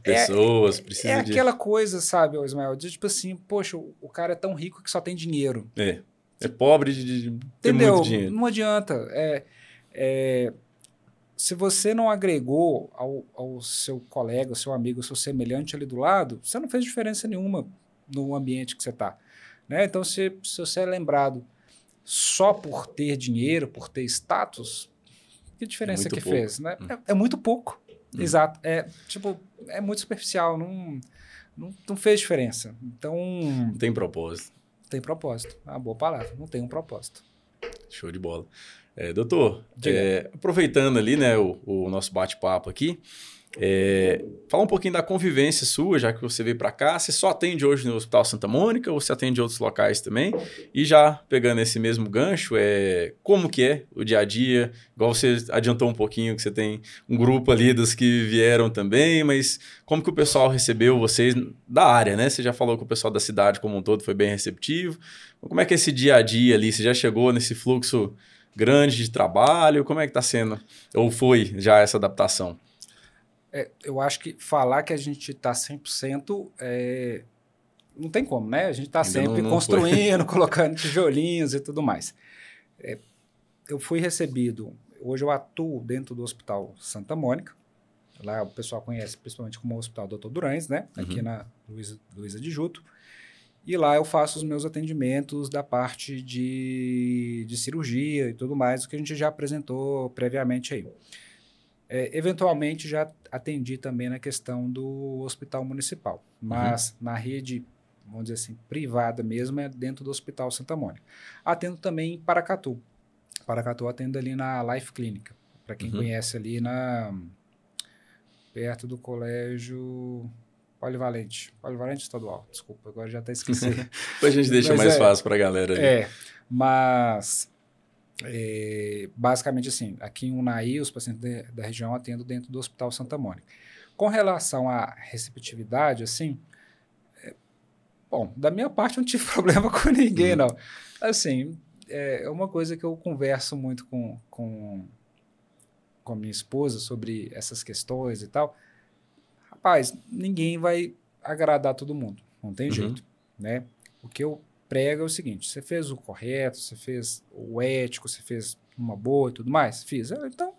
é, pessoas, é, precisa é de... aquela coisa, sabe, Ismael, de tipo assim, poxa, o, cara é tão rico que só tem dinheiro. É. É pobre de, de ter Entendeu? muito dinheiro. Não adianta. É, é, se você não agregou ao, ao seu colega, ao seu amigo, ao seu semelhante ali do lado, você não fez diferença nenhuma no ambiente que você está. Né? Então, se, se você é lembrado só por ter dinheiro, por ter status, que diferença é que pouco. fez? Né? Hum. É, é, muito pouco. Hum. Exato. É, tipo, é muito superficial, não, não, não fez diferença. Então. Tem propósito. Tem propósito. É uma boa palavra. Não tem um propósito. Show de bola. É, doutor, é, aproveitando ali né, o, o nosso bate-papo aqui, é, fala um pouquinho da convivência sua, já que você veio para cá. Você só atende hoje no Hospital Santa Mônica ou você atende outros locais também? E já pegando esse mesmo gancho, é, como que é o dia a dia? Igual você adiantou um pouquinho que você tem um grupo ali dos que vieram também, mas como que o pessoal recebeu vocês da área, né? Você já falou que o pessoal da cidade como um todo foi bem receptivo. Como é que é esse dia a dia ali? Você já chegou nesse fluxo grande de trabalho? Como é que está sendo? Ou foi já essa adaptação? É, eu acho que falar que a gente está 100% é, não tem como, né? A gente está sempre não, não construindo, colocando tijolinhos e tudo mais. É, eu fui recebido, hoje eu atuo dentro do Hospital Santa Mônica, lá o pessoal conhece principalmente como Hospital Dr. Durães, né? Aqui uhum. na Luiza, Luiza de Juto. E lá eu faço os meus atendimentos da parte de, de cirurgia e tudo mais, o que a gente já apresentou previamente aí. É, eventualmente já atendi também na questão do hospital municipal, mas uhum. na rede, vamos dizer assim, privada mesmo, é dentro do Hospital Santa Mônica. Atendo também em Paracatu. Paracatu atendo ali na Life Clínica, para quem uhum. conhece ali na perto do colégio Polivalente. Polivalente estadual, desculpa, agora já até esqueci. Depois a gente deixa mas mais é, fácil para a galera ali. É, mas é, basicamente assim, aqui em Unai, os pacientes de, da região atendo dentro do Hospital Santa Mônica. Com relação à receptividade, assim, é, bom, da minha parte não tive problema com ninguém, uhum. não. Assim, é, é uma coisa que eu converso muito com, com, com a minha esposa sobre essas questões e tal rapaz, ninguém vai agradar todo mundo. Não tem uhum. jeito, né? O que eu prego é o seguinte: você fez o correto, você fez o ético, você fez uma boa e tudo mais? Fiz. Ah, então,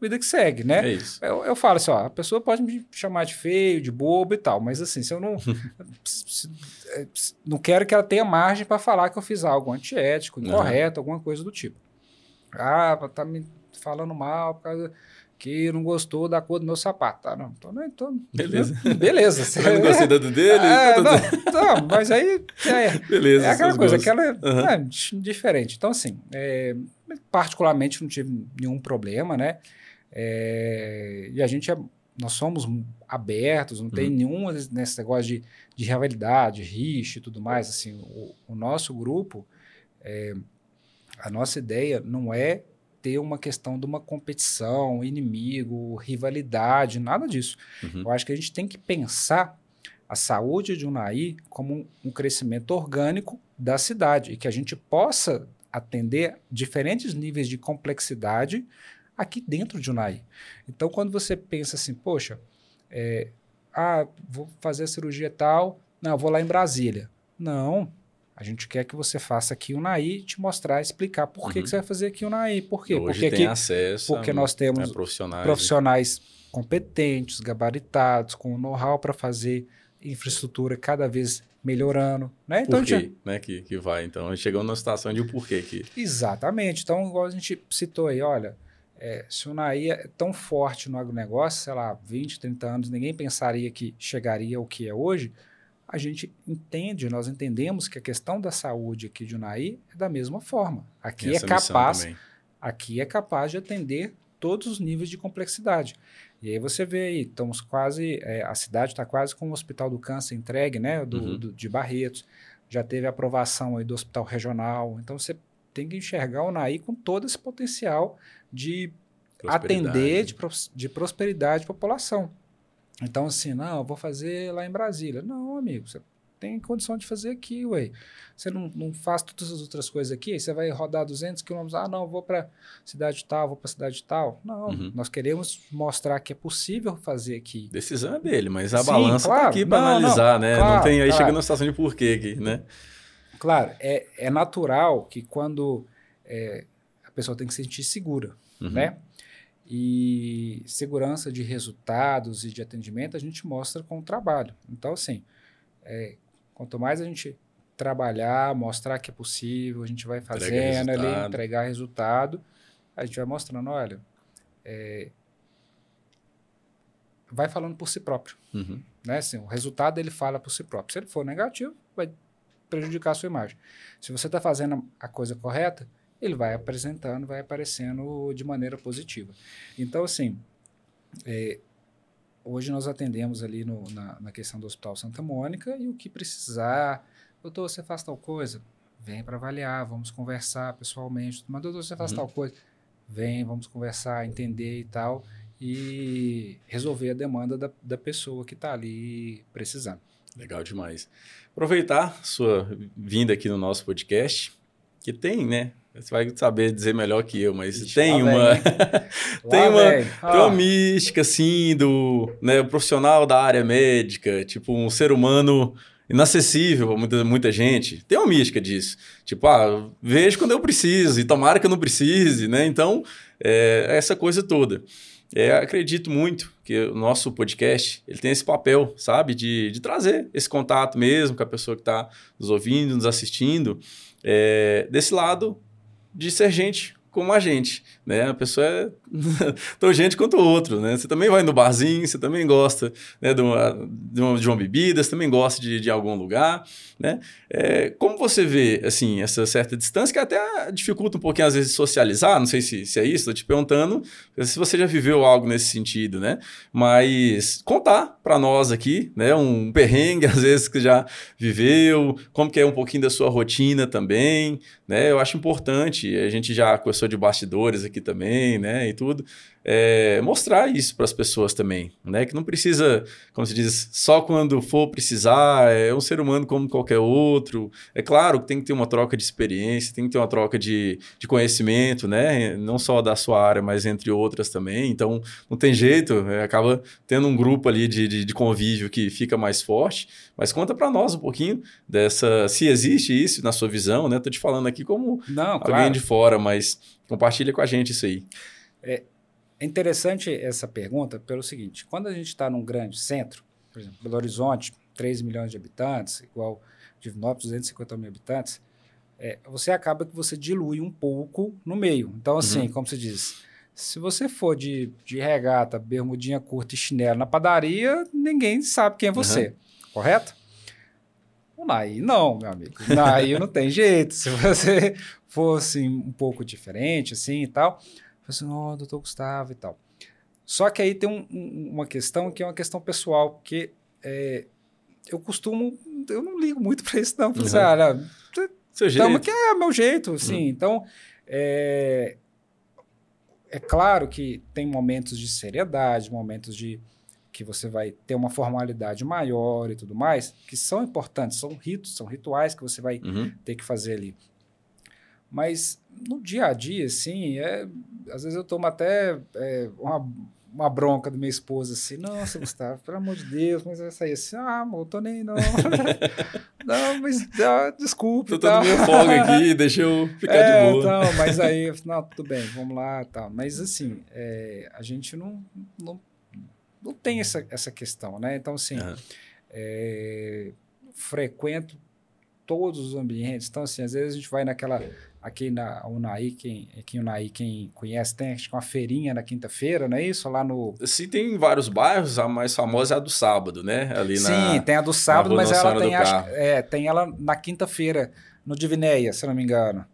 vida que segue, né? É isso. Eu, eu falo assim, ó, a pessoa pode me chamar de feio, de bobo e tal, mas assim, se eu não se, é, se, não quero que ela tenha margem para falar que eu fiz algo antiético, incorreto, uhum. alguma coisa do tipo. Ah, tá me falando mal por causa que não gostou da cor do meu sapato. Tá, não, então, então beleza. Beleza. Você não gostei do dele? É, não, não, mas aí é, beleza, é aquela coisa, gostos. aquela uhum. é, diferente. Então, assim, é, particularmente não tive nenhum problema, né? É, e a gente é, nós somos abertos, não uhum. tem nenhum nesse negócio de, de rivalidade, rixa e tudo mais. Assim, o, o nosso grupo, é, a nossa ideia não é ter uma questão de uma competição, inimigo, rivalidade, nada disso. Uhum. Eu acho que a gente tem que pensar a saúde de Unai como um, crescimento orgânico da cidade e que a gente possa atender diferentes níveis de complexidade aqui dentro de Unai. Então, quando você pensa assim, poxa, é, ah, vou fazer a cirurgia tal, não, vou lá em Brasília. Não, a gente quer que você faça aqui o NAI, te mostrar, explicar por que, uhum. que você vai fazer aqui o NAI. Por quê? Hoje porque tem aqui, acesso porque a, nós temos profissionais, profissionais competentes, gabaritados, com know-how para fazer infraestrutura cada vez melhorando. Né? Então, por quê, né? que, que vai. Então, a gente chegou numa situação de o porquê que... Exatamente. Então, igual a gente citou aí, olha, é, se o NAI é tão forte no agronegócio, sei lá, 20, 30 anos, ninguém pensaria que chegaria ao que é hoje a gente entende, nós entendemos que a questão da saúde aqui de Unai é da mesma forma. Aqui é capaz, aqui é capaz de atender todos os níveis de complexidade. E aí você vê aí, estamos quase, é, a cidade está quase com o Hospital do Câncer entregue, né, do, uhum. do, de Barretos. Já teve aprovação aí do Hospital Regional. Então você tem que enxergar o Unai com todo esse potencial de atender de, de prosperidade à população. Então, assim, não, eu vou fazer lá em Brasília. Não, amigo, você tem condição de fazer aqui, ué. Você não, não faz todas as outras coisas aqui, você vai rodar 200 quilômetros, ah, não, vou para cidade tal, vou para cidade tal. Não, uhum. nós queremos mostrar que é possível fazer aqui. Decisão é dele, mas a Sim, balança está aqui para analisar, não, né? Claro, não tem, aí claro. chega numa situação de porquê aqui, né? Claro, é, é natural que quando é, a pessoa tem que se sentir segura, uhum. né? E segurança de resultados e de atendimento a gente mostra com o trabalho. Então, assim, é, quanto mais a gente trabalhar, mostrar que é possível, a gente vai fazendo Entrega ali, entregar resultado, a gente vai mostrando, olha, é, vai falando por si próprio. Uhum. Né? Assim, o resultado ele fala por si próprio. Se ele for negativo, vai prejudicar a sua imagem. Se você está fazendo a coisa correta, ele vai apresentando, vai aparecendo de maneira positiva. Então, assim, é, hoje nós atendemos ali no, na, na, questão do Hospital Santa Mônica e o que precisar, doutor, você faz tal coisa? Vem para avaliar, vamos conversar pessoalmente. Mas, doutor, você faz uhum. tal coisa? Vem, vamos conversar, entender e tal, e resolver a demanda da, da pessoa que está ali precisando. Legal demais. Aproveitar sua vinda aqui no nosso podcast, que tem, né, você vai saber dizer melhor que eu, mas Ixi, tem uma tem uma, tem uma mística assim do, né, o profissional da área médica, tipo um ser humano inacessível para muita, muita gente. Tem uma mística disso. Tipo, ah, vejo quando eu preciso e tomara que eu não precise, né? Então, é, essa coisa toda. É, acredito muito que o nosso podcast ele tem esse papel, sabe, de, de trazer esse contato mesmo com a pessoa que está nos ouvindo, nos assistindo, é, desse lado de ser gente como a gente, né? A pessoa é tão gente quanto o outro, né? Você também vai no barzinho, você também gosta né, de, uma, de, uma, de uma bebida, você também gosta de, de algum lugar, né? É, como você vê, assim, essa certa distância que até dificulta um pouquinho, às vezes, socializar, não sei se, se é isso, estou te perguntando se você já viveu algo nesse sentido, né? Mas contar para nós aqui, né? Um perrengue, às vezes, que já viveu, como que é um pouquinho da sua rotina também, né? Eu acho importante, a gente já conversou de bastidores aqui também, né? E tudo é, mostrar isso para as pessoas também, né? Que não precisa, como se diz, só quando for precisar, é um ser humano como qualquer outro. É claro que tem que ter uma troca de experiência, tem que ter uma troca de, de conhecimento, né? Não só da sua área, mas entre outras também. Então, não tem jeito, é, acaba tendo um grupo ali de, de, de, convívio que fica mais forte. Mas conta para nós um pouquinho dessa, se existe isso na sua visão, né? Tô te falando aqui como não, alguém claro. de fora, mas compartilha com a gente isso aí. É, é interessante essa pergunta pelo seguinte: quando a gente está num grande centro, por exemplo, Belo Horizonte, 3 milhões de habitantes, igual Divinópolis, 250 mil habitantes, é, você acaba que você dilui um pouco no meio. Então, assim, uhum. como se diz, se você for de, de regata, bermudinha curta e chinelo na padaria, ninguém sabe quem é você, uhum. correto? O Naí não, meu amigo. O Naí não tem jeito. Se você fosse um pouco diferente, assim e tal. Assim, não, doutor Gustavo e tal. Só que aí tem um, um, uma questão que é uma questão pessoal, porque é, eu costumo, eu não ligo muito para isso, não. Assim, uhum. olha, Seu jeito. que é meu jeito, assim. Uhum. Então, é, é claro que tem momentos de seriedade, momentos de que você vai ter uma formalidade maior e tudo mais, que são importantes, são ritos, são rituais que você vai uhum. ter que fazer ali. Mas no dia a dia, assim, é, às vezes eu tomo até é, uma, uma bronca da minha esposa, assim, nossa, Gustavo, pelo amor de Deus, mas vai sair assim, ah, amor, tô nem não. não, mas ah, desculpe. Tô todo meio folga aqui, deixa eu ficar é, de boa. Então, mas aí, não, tudo bem, vamos lá, tal. Mas assim, é, a gente não, não não tem essa, essa questão, né? Então, assim, uhum. é, frequento todos os ambientes. Então, assim, às vezes a gente vai naquela. Aqui na Unai, quem, aqui em Unai, quem conhece, tem acho que uma feirinha na quinta-feira, não é isso? Lá no. Sim, tem vários bairros, a mais famosa é a do sábado, né? Ali Sim, na, tem a do sábado, mas ela tem, acho, é, tem ela na quinta-feira, no Divinéia, se não me engano.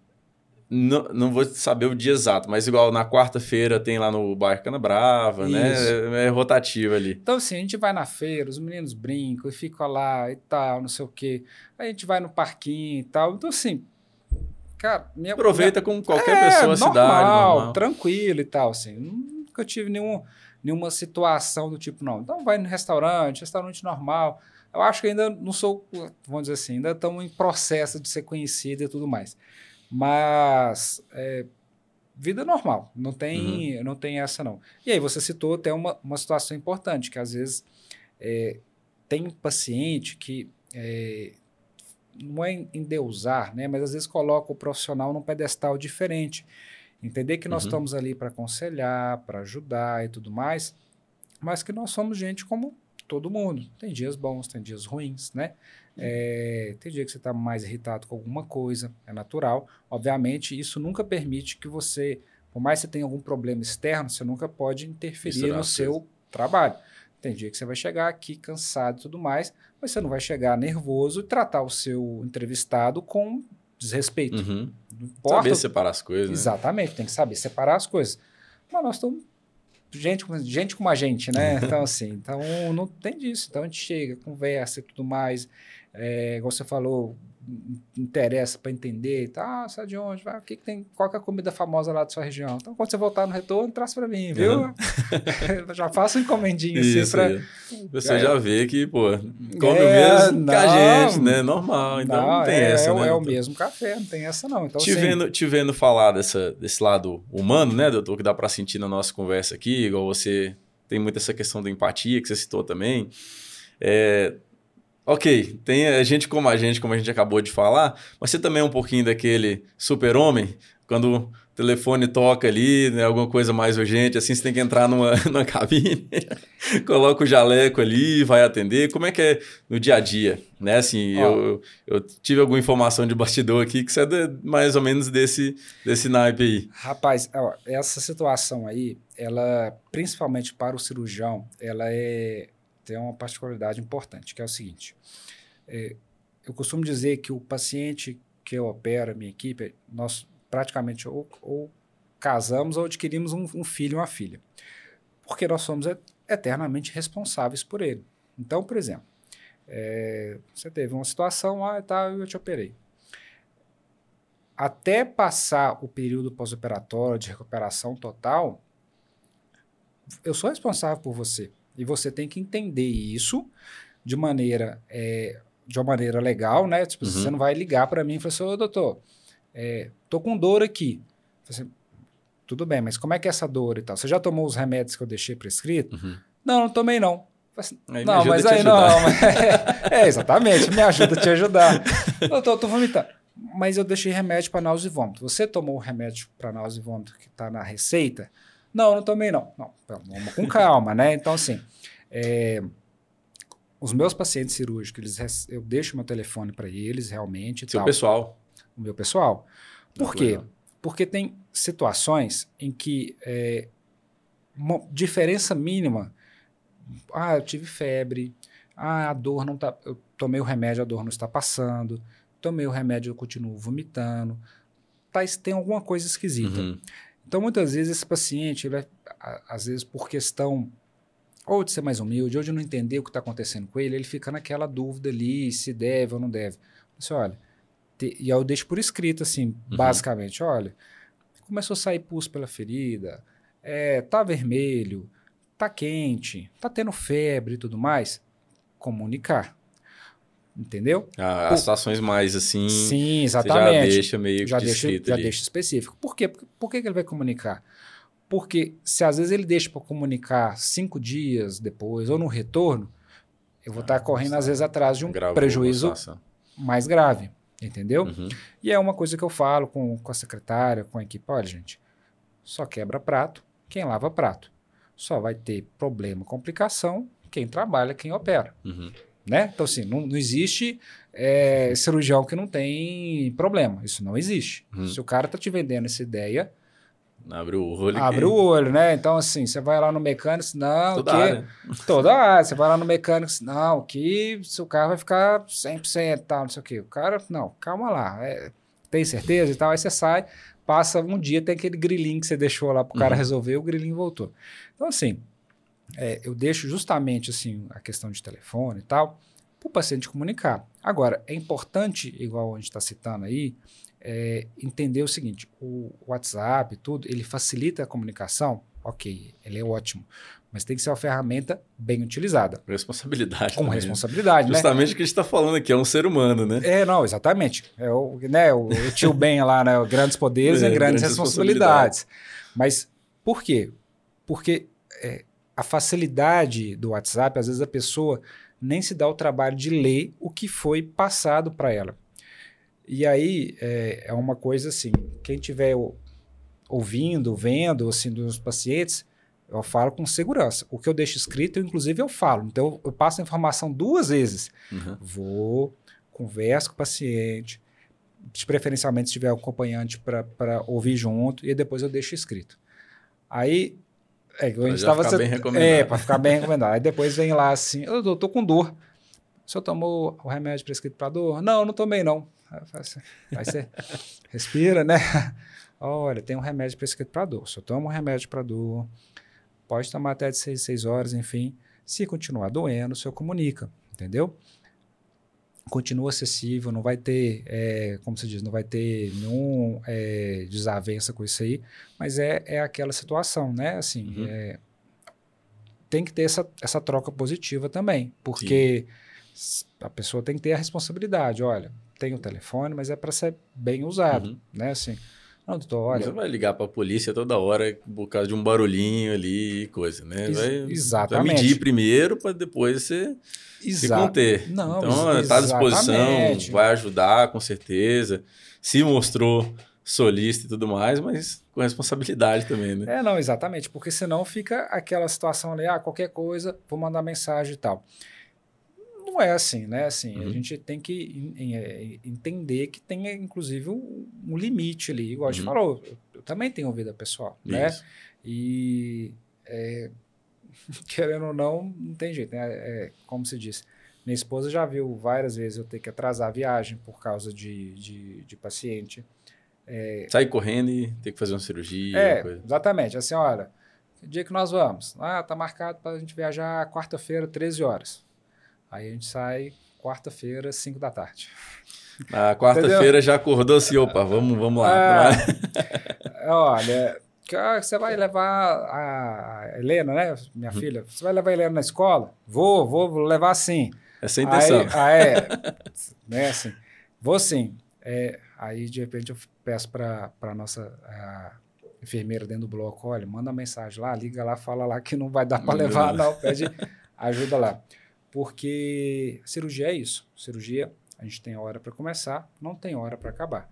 Não, não vou saber o dia exato, mas igual na quarta-feira tem lá no bairro Cana Brava, né? Isso. né? É, é rotativo ali. Então, assim, a gente vai na feira, os meninos brincam e ficam lá e tal, não sei o quê. Aí a gente vai no parquinho e tal. Então, assim, cara... Minha, Aproveita minha... com qualquer é, pessoa da cidade. Normal, tranquilo e tal, assim. Nunca tive nenhum, nenhuma situação do tipo, não. Então, vai no restaurante, restaurante normal. Eu acho que ainda não sou, vamos dizer assim, ainda estamos em processo de ser conhecido e tudo mais. Mas é, vida normal, não tem, uhum. não tem essa não. E aí você citou até uma, uma situação importante, que às vezes é, tem paciente que é, não é endeusar, né? mas às vezes coloca o profissional num pedestal diferente. Entender que nós uhum. estamos ali para aconselhar, para ajudar e tudo mais, mas que nós somos gente como todo mundo. Tem dias bons, tem dias ruins, né? É, tem dia que você está mais irritado com alguma coisa, é natural. Obviamente, isso nunca permite que você, por mais que você tenha algum problema externo, você nunca pode interferir no seu trabalho. Tem dia que você vai chegar aqui cansado e tudo mais, mas você não vai chegar nervoso e tratar o seu entrevistado com desrespeito. Uhum. Saber separar as coisas. Né? Exatamente, tem que saber separar as coisas. Mas nós estamos gente, gente como a gente, né? Então, assim, então não tem disso. Então a gente chega, conversa e tudo mais. É, igual você falou, interessa para entender, tá, ah, sai de onde, vai, o que, que tem, qual que é a comida famosa lá da sua região. Então, quando você voltar no retorno, traz para mim, viu? Uhum. já faço um encomendinho assim para... Você já vê que, pô, come é, o mesmo não, que a gente, né? Normal, então não, não tem é, essa, é, né? É o mesmo café, não tem essa não. Então, te, assim, vendo, te vendo falar dessa, desse lado humano, né, doutor, que dá para sentir na nossa conversa aqui, igual você tem muito essa questão da empatia que você citou também, é, Ok, tem gente como a gente, como a gente acabou de falar, mas você também é um pouquinho daquele super-homem, quando o telefone toca ali, né, alguma coisa mais urgente, assim, você tem que entrar numa, numa cabine, coloca o jaleco ali, vai atender. Como é que é no dia a dia? Né? Assim, eu, eu tive alguma informação de bastidor aqui que você é de, mais ou menos desse, desse naipe aí. Rapaz, ó, essa situação aí, ela, principalmente para o cirurgião, ela é tem uma particularidade importante, que é o seguinte: é, eu costumo dizer que o paciente que eu opero, a minha equipe, nós praticamente ou, ou casamos ou adquirimos um, um filho ou uma filha, porque nós somos eternamente responsáveis por ele. Então, por exemplo, é, você teve uma situação, ah, tá, eu te operei. Até passar o período pós-operatório de recuperação total, eu sou responsável por você. E você tem que entender isso de maneira, é, de uma maneira legal, né? Tipo, uhum. você não vai ligar para mim e falar assim, ô doutor, é, tô com dor aqui. Assim, Tudo bem, mas como é que é essa dor e tal? Você já tomou os remédios que eu deixei prescrito? Uhum. Não, não tomei não. Assim, não, mas aí não. é, é, exatamente, me ajuda a te ajudar. doutor, eu tô vomitando. Mas eu deixei remédio para náusea e vômito. Você tomou o remédio para náusea e vômito que está na receita? Não, não tomei não. Não, vamos com calma, né? Então, assim, é, os meus pacientes cirúrgicos, eles, eu deixo meu telefone para eles realmente. Seu tal, pessoal. O meu pessoal. Por quê? Porque tem situações em que é, uma diferença mínima. Ah, eu tive febre. Ah, a dor não tá. Eu tomei o remédio, a dor não está passando. Tomei o remédio, eu continuo vomitando tá, tem alguma coisa esquisita. Uhum. Então, muitas vezes, esse paciente, ele vai, às vezes, por questão ou de ser mais humilde, ou de não entender o que está acontecendo com ele, ele fica naquela dúvida ali, se deve ou não deve. Você olha, te, e eu deixo por escrito, assim, uhum. basicamente, olha, começou a sair pus pela ferida, é, tá vermelho, tá quente, tá tendo febre e tudo mais, comunicar. Entendeu? Ah, as situações mais assim. Sim, exatamente. já deixa meio já deixa, já deixa específico. Por quê? Por, por que, que ele vai comunicar? Porque se às vezes ele deixa para comunicar cinco dias depois ou no retorno, eu vou estar ah, tá correndo às vezes atrás de um prejuízo mais grave. Entendeu? Uhum. E é uma coisa que eu falo com, com a secretária, com a equipe. Olha, gente, só quebra prato quem lava prato. Só vai ter problema, complicação quem trabalha, quem opera. Uhum. Né? Então, assim, não, não existe é, cirurgião que não tem problema. Isso não existe. Uhum. Se o cara tá te vendendo essa ideia. Abre o olho. Abre o olho, né? Então, assim, você vai lá no mecânico, não. Toda que, área. Toda área. Você vai lá no mecânico, não, que seu carro vai ficar 100% tal, não sei o quê. O cara, não, calma lá. É, tem certeza e tal. Aí você sai, passa um dia, tem aquele grilinho que você deixou lá para o cara uhum. resolver, o grilinho voltou. Então, assim, é, eu deixo justamente assim a questão de telefone e tal, para o paciente comunicar. Agora, é importante, igual a gente está citando aí, é, entender o seguinte: o WhatsApp, tudo, ele facilita a comunicação, ok, ele é ótimo. Mas tem que ser uma ferramenta bem utilizada. Responsabilidade. Com também. Né? responsabilidade, né? Justamente o que a gente está falando aqui, é um ser humano, né? É, não, exatamente. É o, né, o, o tio Ben lá, né? Grandes poderes é, e grandes, grandes responsabilidades. Mas por quê? Porque é, a facilidade do WhatsApp, às vezes a pessoa nem se dá o trabalho de ler o que foi passado para ela. E aí é, é, uma coisa assim, quem estiver ouvindo, vendo, assim, dos pacientes, eu falo com segurança. O que eu deixo escrito, eu, inclusive, eu falo. Então, eu passo a informação duas vezes. Uhum. Vou, converso com o paciente, preferencialmente se tiver um acompanhante para ouvir junto, e depois eu deixo escrito. Aí, é, a gente. Ficar bem recomendado. É, para ficar bem recomendado. Aí depois vem lá assim, eu tô com dor. O senhor tomou o remédio prescrito para dor? Não, não tomei não. Aí você respira, né? Olha, tem um remédio prescrito para dor. Se eu tomo um remédio para dor, Pode tomar até de 6, 6 horas, enfim. Se continuar doendo, o senhor comunica, entendeu? Continua acessível, não vai ter, é, como se diz, não vai ter nenhum é, desavença com isso aí, mas é, é aquela situação, né? Assim, uhum. é, tem que ter essa, essa troca positiva também, porque Sim. a pessoa tem que ter a responsabilidade. Olha, tem o telefone, mas é para ser bem usado, uhum. né? Assim, não, doutor, olha. Você vai ligar para a polícia toda hora por causa de um barulhinho ali e coisa, né? Vai, exatamente. Vai medir primeiro para depois você Exa se conter. Não, então, está à disposição, vai ajudar com certeza. Se mostrou solista e tudo mais, mas com responsabilidade também, né? É, não, exatamente, porque senão fica aquela situação ali, ah, qualquer coisa, vou mandar mensagem e tal não é assim, né? Assim, uhum. a gente tem que é, entender que tem, inclusive, um, um limite ali. Igual a gente uhum. falou, eu, eu, também tenho vida pessoal, né? Isso. né? E, é, querendo ou não, não tem jeito, né? É, como se diz, minha esposa já viu várias vezes eu ter que atrasar a viagem por causa de, de, de paciente. É, Sair correndo e ter que fazer uma cirurgia. É, coisa. exatamente. Assim, olha, que dia que nós vamos? Ah, tá marcado para a gente viajar quarta-feira, 13 horas. Aí a gente sai quarta-feira, 5 da tarde. Na quarta-feira já acordou assim, opa, vamos, vamos lá. É, olha, você vai levar a Helena, né? Minha uhum. filha, você vai levar a Helena na escola? Vou, vou levar sim. Essa é a intenção. Aí, ah, é, né, assim, vou sim. É, aí, de repente, eu peço para a nossa a enfermeira dentro do bloco, olha, manda mensagem lá, liga lá, fala lá que não vai dar para levar, não, pede ajuda lá. Porque cirurgia é isso. Cirurgia, a gente tem hora para começar, não tem hora para acabar.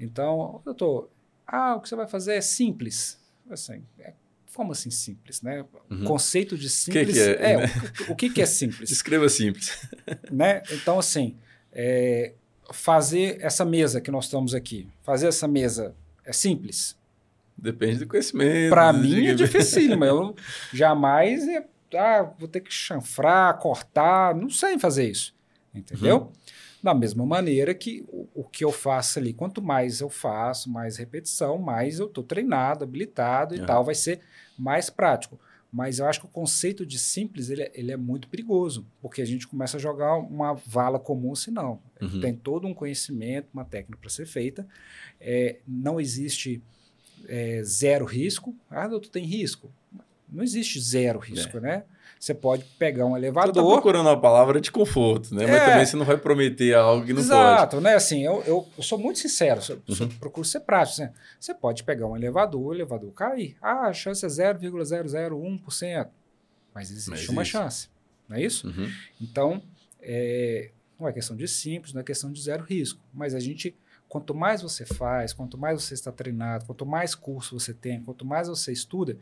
Então, doutor, ah, o que você vai fazer é simples. Assim, é, como assim simples, né? Uhum. O conceito de simples que que é, é né? o, o, que, que é simples? Escreva simples. né? Então, assim, é, fazer essa mesa que nós estamos aqui, fazer essa mesa é simples? Depende do conhecimento. Para mim é dificílimo. Eu jamais ah, vou ter que chanfrar, cortar, não sei fazer isso, entendeu? Uhum. Da mesma maneira que o, o, que eu faço ali, quanto mais eu faço, mais repetição, mais eu estou treinado, habilitado e uhum. tal, vai ser mais prático. Mas eu acho que o conceito de simples ele é, ele é muito perigoso, porque a gente começa a jogar uma vala comum, se não. Uhum. Tem todo um conhecimento, uma técnica para ser feita. É, não existe é, zero risco. Ah, doutor, tem risco? Não existe zero risco, é. né? Você pode pegar um elevador. Você está procurando uma palavra de conforto, né? É, Mas também você não vai prometer algo que não exato, pode. Exato, né? Assim, eu, eu, eu, sou muito sincero, eu, uhum. procuro ser prático. Né? Você pode pegar um elevador, o elevador cair. Ah, a chance é 0,001%. Mas existe Mas uma chance, não é isso? Uhum. Então, é, não é questão de simples, não é questão de zero risco. Mas a gente, quanto mais você faz, quanto mais você está treinado, quanto mais curso você tem, quanto mais você estuda,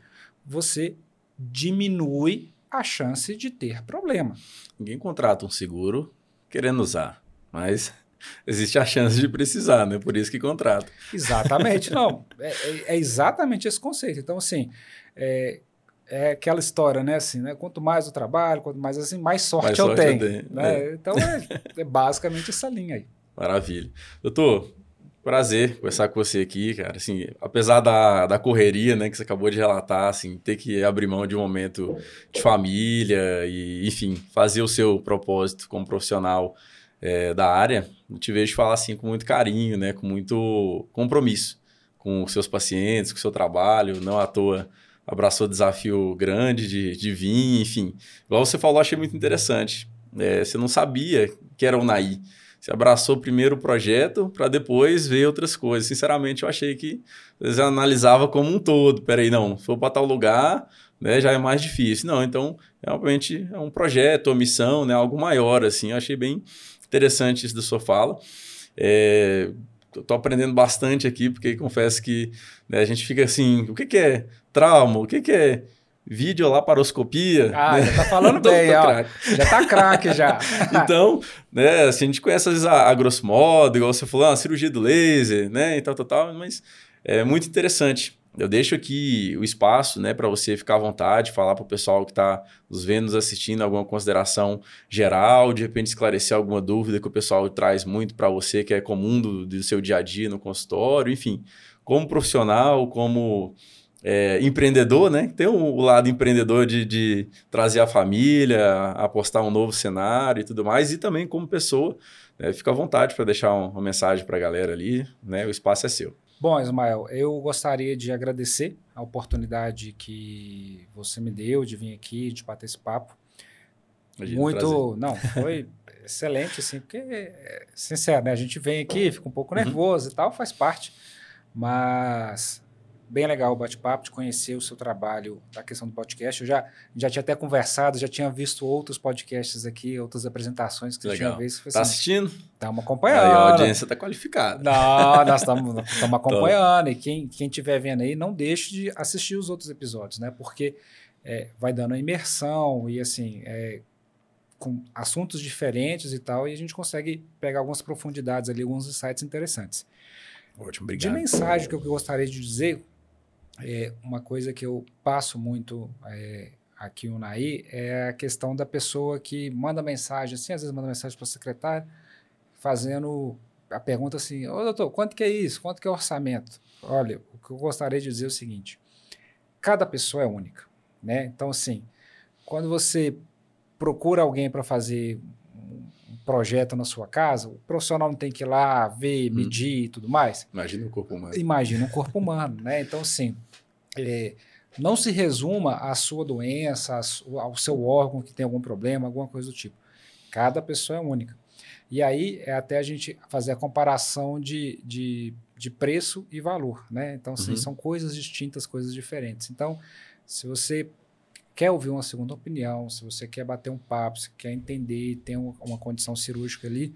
você diminui a chance de ter problema. Ninguém contrata um seguro querendo usar, mas existe a chance de precisar, né? Por isso que contrata. Exatamente, não. É, é, é exatamente esse conceito. Então, assim, é, é, aquela história, né? Assim, né? Quanto mais eu trabalho, quanto mais assim, mais sorte, mais eu, sorte tenho, eu tenho. Né? É. Então, é, é basicamente essa linha aí. Maravilha. Doutor, Prazer conversar com você aqui, cara. Assim, apesar da, da correria, né, que você acabou de relatar, assim, ter que abrir mão de um momento de família e, enfim, fazer o seu propósito como profissional é, da área, eu te vejo falar assim com muito carinho, né, com muito compromisso com os seus pacientes, com o seu trabalho. Não à toa abraçou desafio grande de, de vir, enfim. Igual você falou, achei muito interessante. É, você não sabia que era o NAI. Você abraçou primeiro o projeto para depois ver outras coisas. Sinceramente, eu achei que você analisava como um todo. Peraí, não, se for para tal lugar, né, já é mais difícil. Não, então, realmente é um projeto, uma missão, né, algo maior, assim. Eu achei bem interessante isso da sua fala. É, Estou aprendendo bastante aqui, porque confesso que né, a gente fica assim, o que, que é trauma? O que, que é videolaparoscopia. Ah, né? já tá falando bem, ó. Já tá craque já. então, né, assim, a gente conhece às vezes a, a grosso modo, igual você falou, a cirurgia do laser, né, e tal, tal, tal, mas é muito interessante. Eu deixo aqui o espaço, né, para você ficar à vontade, falar para o pessoal que está nos vendo, nos assistindo, alguma consideração geral, de repente esclarecer alguma dúvida que o pessoal traz muito para você, que é comum do, do seu dia a dia no consultório, enfim, como profissional, como é, empreendedor, né? Tem o, lado empreendedor de, de, trazer a família, apostar um novo cenário e tudo mais, e também como pessoa. Né? Fica à vontade para deixar um, uma mensagem para a galera ali, né? O espaço é seu. Bom, Ismael, eu gostaria de agradecer a oportunidade que você me deu de vir aqui, de bater esse papo. Imagina Muito, não, foi excelente, assim, porque, sincero, né? A gente vem aqui, fica um pouco uhum. nervoso uhum. e tal, faz parte, mas bem legal o bate-papo, de conhecer o seu trabalho da questão do podcast. Eu já, já tinha até conversado, já tinha visto outros podcasts aqui, outras apresentações que você legal. tinha visto. Está assim, assistindo? Estamos acompanhando. Aí a audiência está qualificada. Não, nós estamos acompanhando. e quem estiver vendo aí, não deixe de assistir os outros episódios, né? Porque é, vai dando a imersão e assim... É, com assuntos diferentes e tal, e a gente consegue pegar algumas profundidades ali, alguns insights interessantes. Ótimo, obrigado. De mensagem que eu gostaria de dizer, é, uma coisa que eu passo muito é, aqui no NAI é a questão da pessoa que manda mensagem, assim, às vezes manda mensagem para o secretário, fazendo a pergunta assim, ô doutor, quanto que é isso? Quanto que é o orçamento? Olha, o que eu gostaria de dizer é o seguinte, cada pessoa é única, né? Então, assim, quando você procura alguém para fazer projeto na sua casa, o profissional não tem que ir lá ver, hum. medir hum. e tudo mais. Imagina o corpo humano. Imagina um corpo humano, né? Então, assim, é, não se resuma à sua doença, ao seu órgão que tem algum problema, alguma coisa do tipo. Cada pessoa é única. E aí é até a gente fazer a comparação de, de, de preço e valor, né? Então, assim, uhum. são coisas distintas, coisas diferentes. Então, se você quer ouvir uma segunda opinião, se você quer bater um papo, se quer entender, tem uma condição cirúrgica ali,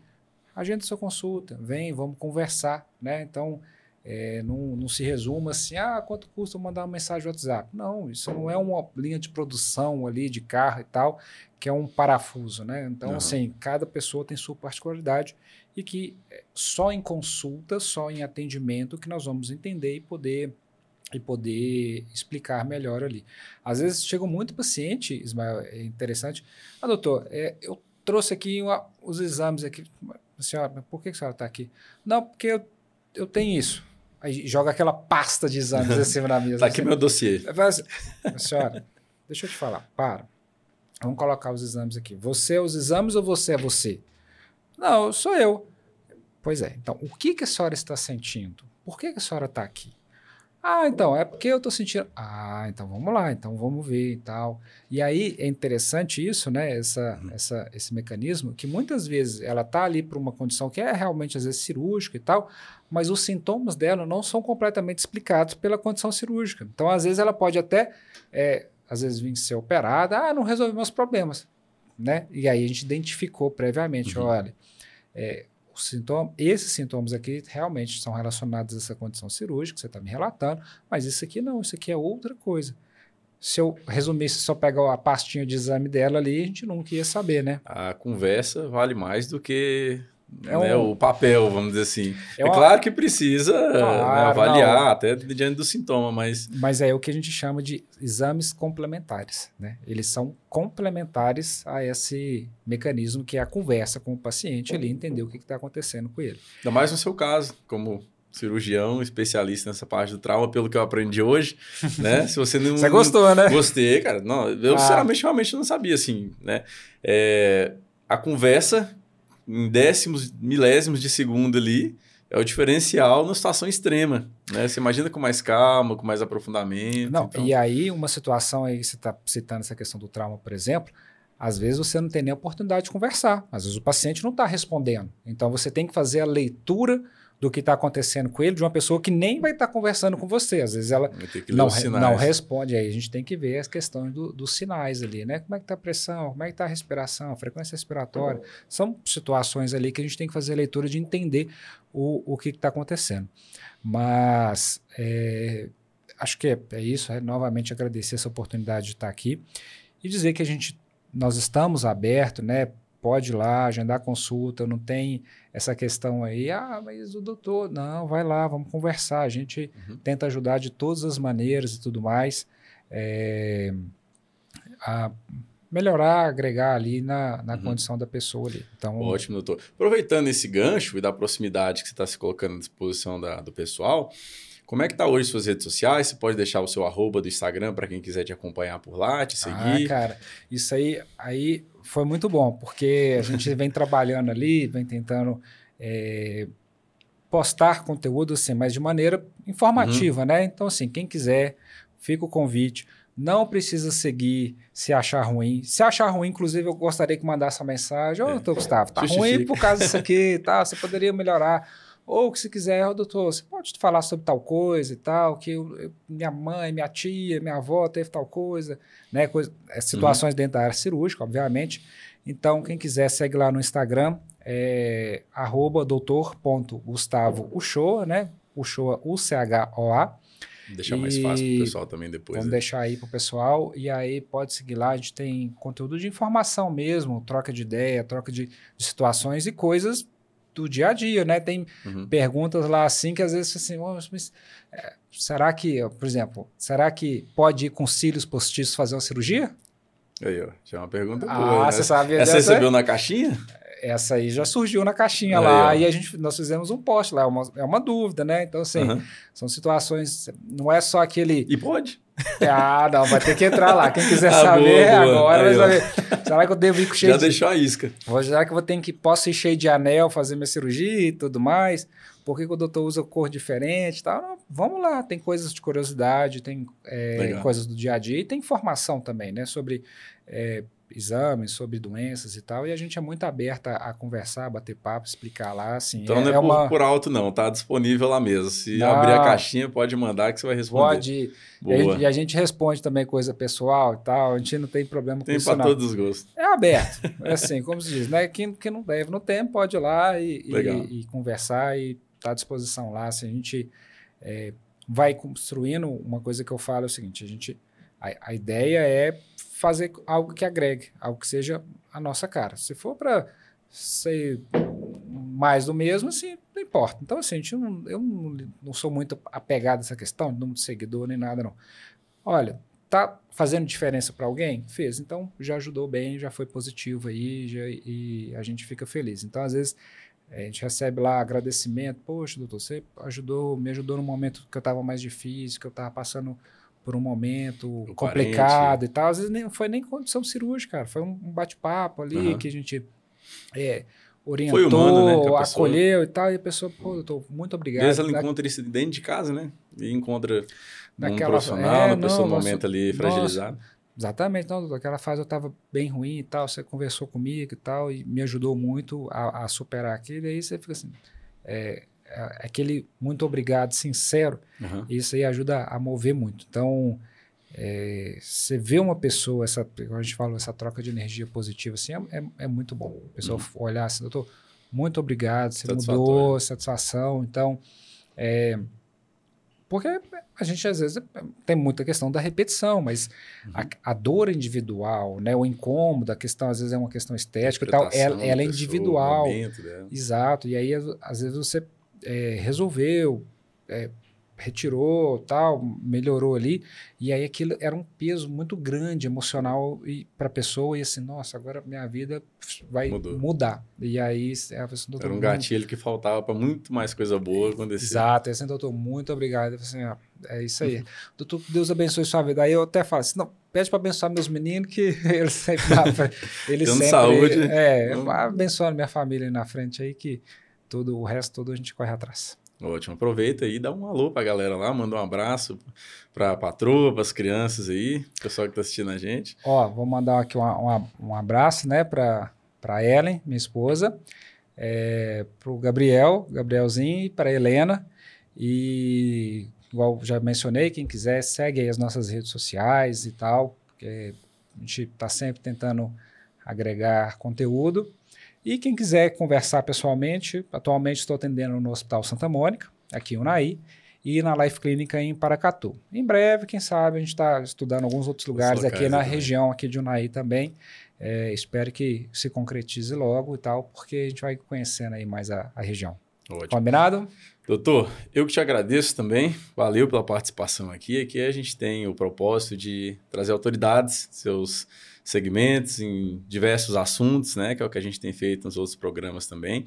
agenda sua consulta, vem, vamos conversar, né? Então, é, não, não, se resuma assim, ah, quanto custa mandar uma mensagem no WhatsApp? Não, isso não é uma linha de produção ali de carro e tal, que é um parafuso, né? Então, uhum. assim, cada pessoa tem sua particularidade e que é, só em consulta, só em atendimento que nós vamos entender e poder e poder explicar melhor ali. Às vezes chega muito paciente, Ismael, é interessante. Ah, doutor, é, eu trouxe aqui uma, os exames aqui. senhora, por que a senhora está aqui? Não, porque eu, eu tenho isso. Aí joga aquela pasta de exames em cima da mesa. Está aqui assim. meu dossiê. Assim, senhora, deixa eu te falar, para. Vamos colocar os exames aqui. Você é os exames ou você é você? Não, sou eu. Pois é. Então, o que, que a senhora está sentindo? Por que, que a senhora está aqui? Ah, então, é porque eu estou sentindo. Ah, então vamos lá, então vamos ver e tal. E aí é interessante isso, né? Essa, uhum. essa, esse mecanismo, que muitas vezes ela está ali para uma condição que é realmente, às vezes, cirúrgica e tal, mas os sintomas dela não são completamente explicados pela condição cirúrgica. Então, às vezes, ela pode até, é, às vezes, vir ser operada, ah, não resolveu meus problemas. Né? E aí a gente identificou previamente, uhum. olha, é, sintoma, esses sintomas aqui realmente são relacionados a essa condição cirúrgica que você está me relatando, mas isso aqui não, isso aqui é outra coisa. Se eu resumisse, só pegar a pastinha de exame dela ali, a gente nunca ia saber, né? A conversa vale mais do que é né, um... o papel, vamos dizer assim. É, é uma... claro que precisa claro, né, avaliar não. até diante do sintoma, mas... Mas é o que a gente chama de exames complementares, né? Eles são complementares a esse mecanismo que é a conversa com o paciente ali, entender o que está acontecendo com ele. Ainda mais no seu caso, como cirurgião, especialista nessa parte do trauma, pelo que eu aprendi hoje, né? Se você não... você gostou, né? Gostei, cara. Não, eu, ah. sinceramente, realmente não sabia, assim, né? É, a conversa em décimos, milésimos de segundo ali, é o diferencial numa situação extrema, né? Você imagina com mais calma, com mais aprofundamento. Não, então... e aí uma situação aí, você está citando essa questão do trauma, por exemplo, às vezes você não tem nem a oportunidade de conversar, às vezes o paciente não está respondendo. Então você tem que fazer a leitura do que está acontecendo com ele de uma pessoa que nem vai estar tá conversando com você. Às vezes ela não, não responde. Aí a gente tem que ver as questões do, dos sinais ali, né? Como é que está a pressão, como é que está a respiração, a frequência respiratória. São situações ali que a gente tem que fazer a leitura de entender o, o que está acontecendo. Mas é, acho que é, é isso. É, novamente agradecer essa oportunidade de estar aqui e dizer que a gente nós estamos abertos, né? pode ir lá, agendar consulta, não tem essa questão aí, ah, mas o doutor, não, vai lá, vamos conversar, a gente uhum. tenta ajudar de todas as maneiras e tudo mais, é, a melhorar, agregar ali na, na uhum. condição da pessoa ali. Então, Ótimo, doutor. Aproveitando esse gancho e da proximidade que você está se colocando à disposição da, do pessoal, como é que tá hoje suas redes sociais? Você pode deixar o seu arroba do Instagram para quem quiser te acompanhar por lá, te seguir. Ah, cara, isso aí, aí foi muito bom, porque a gente vem trabalhando ali, vem tentando é, postar conteúdo assim, mas de maneira informativa, uhum. né? Então, assim, quem quiser, fica o convite. Não precisa seguir se achar ruim. Se achar ruim, inclusive, eu gostaria que mandasse essa mensagem. Ô, oh, é. Gustavo, tá ruim por causa disso aqui, tá? Você poderia melhorar. Ou que se quiser, oh, doutor, você pode falar sobre tal coisa e tal, que eu, eu, minha mãe, minha tia, minha avó teve tal coisa, né? Coisa, é, situações uhum. dentro da área cirúrgica, obviamente. Então, quem quiser, segue lá no Instagram, é arroba doutor.gustavo Uchoa, né? Uchoa, U-C-H-O-A. Deixar mais fácil para o pessoal também depois. Vamos né? deixar aí para o pessoal. E aí pode seguir lá. A gente tem conteúdo de informação mesmo, troca de ideia, troca de, de situações e coisas do dia a dia, né? Tem uhum. perguntas lá assim que às vezes assim, oh, mas, é, será que, por exemplo, será que pode ir com cílios postiços fazer uma cirurgia? Aí, ó, já é uma pergunta ah, boa. Ah, né? você sabe. Essa, recebeu na caixinha? Essa aí já surgiu na caixinha aí, lá ó. e a gente, nós fizemos um post lá, é uma, é uma dúvida, né? Então, assim, uhum. são situações, não é só aquele... E pode? Ah, não, vai ter que entrar lá. Quem quiser ah, saber boa, boa. agora Aí, vai saber. Será que eu devo ir com cheio Já de... deixou a isca. Será que eu vou ter que posso ir cheio de anel, fazer minha cirurgia e tudo mais? Por que, que o doutor usa cor diferente? Tal? Não, vamos lá, tem coisas de curiosidade, tem é, coisas do dia a dia e tem informação também, né? Sobre é, exames, sobre doenças e tal, e a gente é muito aberta a conversar, a bater papo, explicar lá, assim. Então é, não é, é uma... por, alto não, tá disponível lá mesmo. Se não, abrir a caixinha, pode mandar que você vai responder. Pode. Boa. E a, gente, e a gente responde também coisa pessoal e tal, a gente não tem problema tem com isso Tem para todos os gostos. É aberto, é assim, como se diz, né? Quem, quem não deve no tempo pode ir lá e, e, e conversar e tá à disposição lá, assim, a gente é, vai construindo, uma coisa que eu falo é o seguinte, a gente, a, a ideia é fazer algo que agregue, algo que seja a nossa cara. Se for para ser mais do mesmo, assim, não importa. Então, assim, a gente não, eu não, não sou muito apegado a essa questão, número de seguidor nem nada, não. Olha, tá fazendo diferença para alguém? Fez. Então, já ajudou bem, já foi positivo aí, já, e a gente fica feliz. Então, às vezes, a gente recebe lá agradecimento. Poxa, doutor, você ajudou, me ajudou no momento que eu estava mais difícil, que eu estava passando por um momento o complicado parente. e tal. Às vezes nem, foi nem condição cirúrgica, cara. Foi um bate-papo ali uhum. que a gente é, orientou, humano, né, acolheu e tal. E a pessoa, pô, doutor, muito obrigado. Às vezes ela encontra isso dentro de casa, né? E encontra Naquela, um profissional, é, uma pessoa no momento ali fragilizado. Exatamente, não, doutor, aquela fase eu estava bem ruim e tal, você conversou comigo e tal, e me ajudou muito a, a superar aquilo, e aí você fica assim, é aquele muito obrigado sincero, uhum. isso aí ajuda a mover muito. Então, é, você vê uma pessoa, essa, como a gente fala, essa troca de energia positiva, assim, é, é, é muito bom. A pessoa uhum. olhar assim, doutor, muito obrigado, você mudou, satisfação, então... É, porque a gente, às vezes, tem muita questão da repetição, mas uhum. a, a, dor individual, né, o incômodo, a questão, às vezes, é uma questão estética e tal, ela, ela é individual. Pessoa, exato. E aí, às vezes, você é, resolveu, é, retirou, tal, melhorou ali, e aí aquilo era um peso muito grande emocional para a pessoa e assim, nossa, agora minha vida vai Mudou. mudar. E aí a pessoa, era um gatilho que faltava para muito mais coisa boa acontecer. Exato, e assim, doutor, muito obrigado. Assim, ó, é isso aí. Uhum. doutor, Deus abençoe sua vida. Aí eu até falo assim, não, pede para abençoar meus meninos que eles sempre eles sempre saúde. É, abençoando minha família aí na frente aí que tudo o resto todo a gente corre atrás. Ótimo. Aproveita aí, dá um alô pra galera lá, manda um abraço pra patroa, pras crianças aí, pessoal que tá assistindo a gente. Ó, vou mandar aqui uma, uma, um abraço, né, pra, pra Ellen, minha esposa, é, pro Gabriel, Gabrielzinho, e pra Helena. E, igual já mencionei, quem quiser, segue aí as nossas redes sociais e tal, porque a gente tá sempre tentando agregar conteúdo. E quem quiser conversar pessoalmente, atualmente estou atendendo no Hospital Santa Mônica, aqui em Unaí, e na Life Clínica em Paracatu. Em breve, quem sabe, a gente está estudando alguns outros lugares aqui na também. região aqui de Unaí também. É, espero que se concretize logo e tal, porque a gente vai conhecendo aí mais a, a região. Ótimo. Combinado? Doutor, eu que te agradeço também. Valeu pela participação aqui. Aqui a gente tem o propósito de trazer autoridades, seus segmentos, em diversos assuntos, né? Que é o que a gente tem feito nos outros programas também.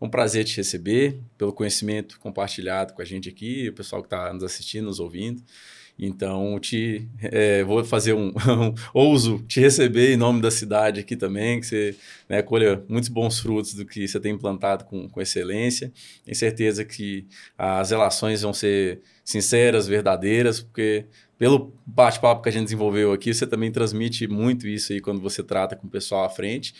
Um prazer te receber, pelo conhecimento compartilhado com a gente aqui, o pessoal que está nos assistindo, nos ouvindo. Então, te é, vou fazer um, um, ouso te receber em nome da cidade aqui também, que você né, colha muitos bons frutos do que você tem implantado com, com excelência. Tenho certeza que as relações vão ser sinceras, verdadeiras, porque pelo bate-papo que a gente desenvolveu aqui, você também transmite muito isso aí quando você trata com o pessoal à frente.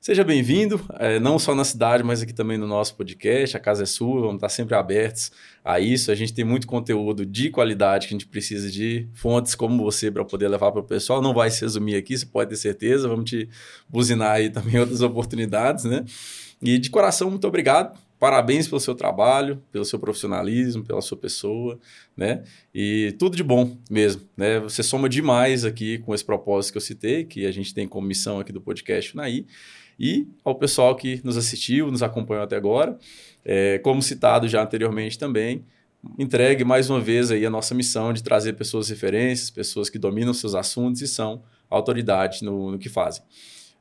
Seja bem-vindo, é, não só na cidade, mas aqui também no nosso podcast. A casa é sua, vamos estar sempre abertos a isso. A gente tem muito conteúdo de qualidade que a gente precisa de fontes como você para poder levar para o pessoal. Não vai se resumir aqui, você pode ter certeza. Vamos te buzinar aí também outras oportunidades, né? E de coração, muito obrigado. Parabéns pelo seu trabalho, pelo seu profissionalismo, pela sua pessoa, né? E tudo de bom mesmo, né? Você soma demais aqui com esse propósito que eu citei, que a gente tem como missão aqui do podcast Naí e ao pessoal que nos assistiu, nos acompanhou até agora. É, como citado já anteriormente também, entregue mais uma vez aí a nossa missão de trazer pessoas referências, pessoas que dominam seus assuntos e são autoridade no, no que fazem.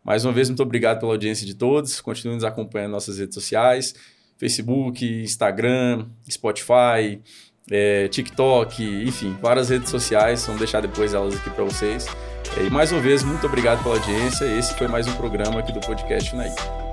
Mais uma vez, muito obrigado pela audiência de todos. Continuem nos acompanhando nas nossas redes sociais, Facebook, Instagram, Spotify, é, TikTok, enfim, várias redes sociais. Vamos deixar depois elas aqui para vocês. E mais uma vez, muito obrigado pela audiência. Esse foi mais um programa aqui do podcast Naí.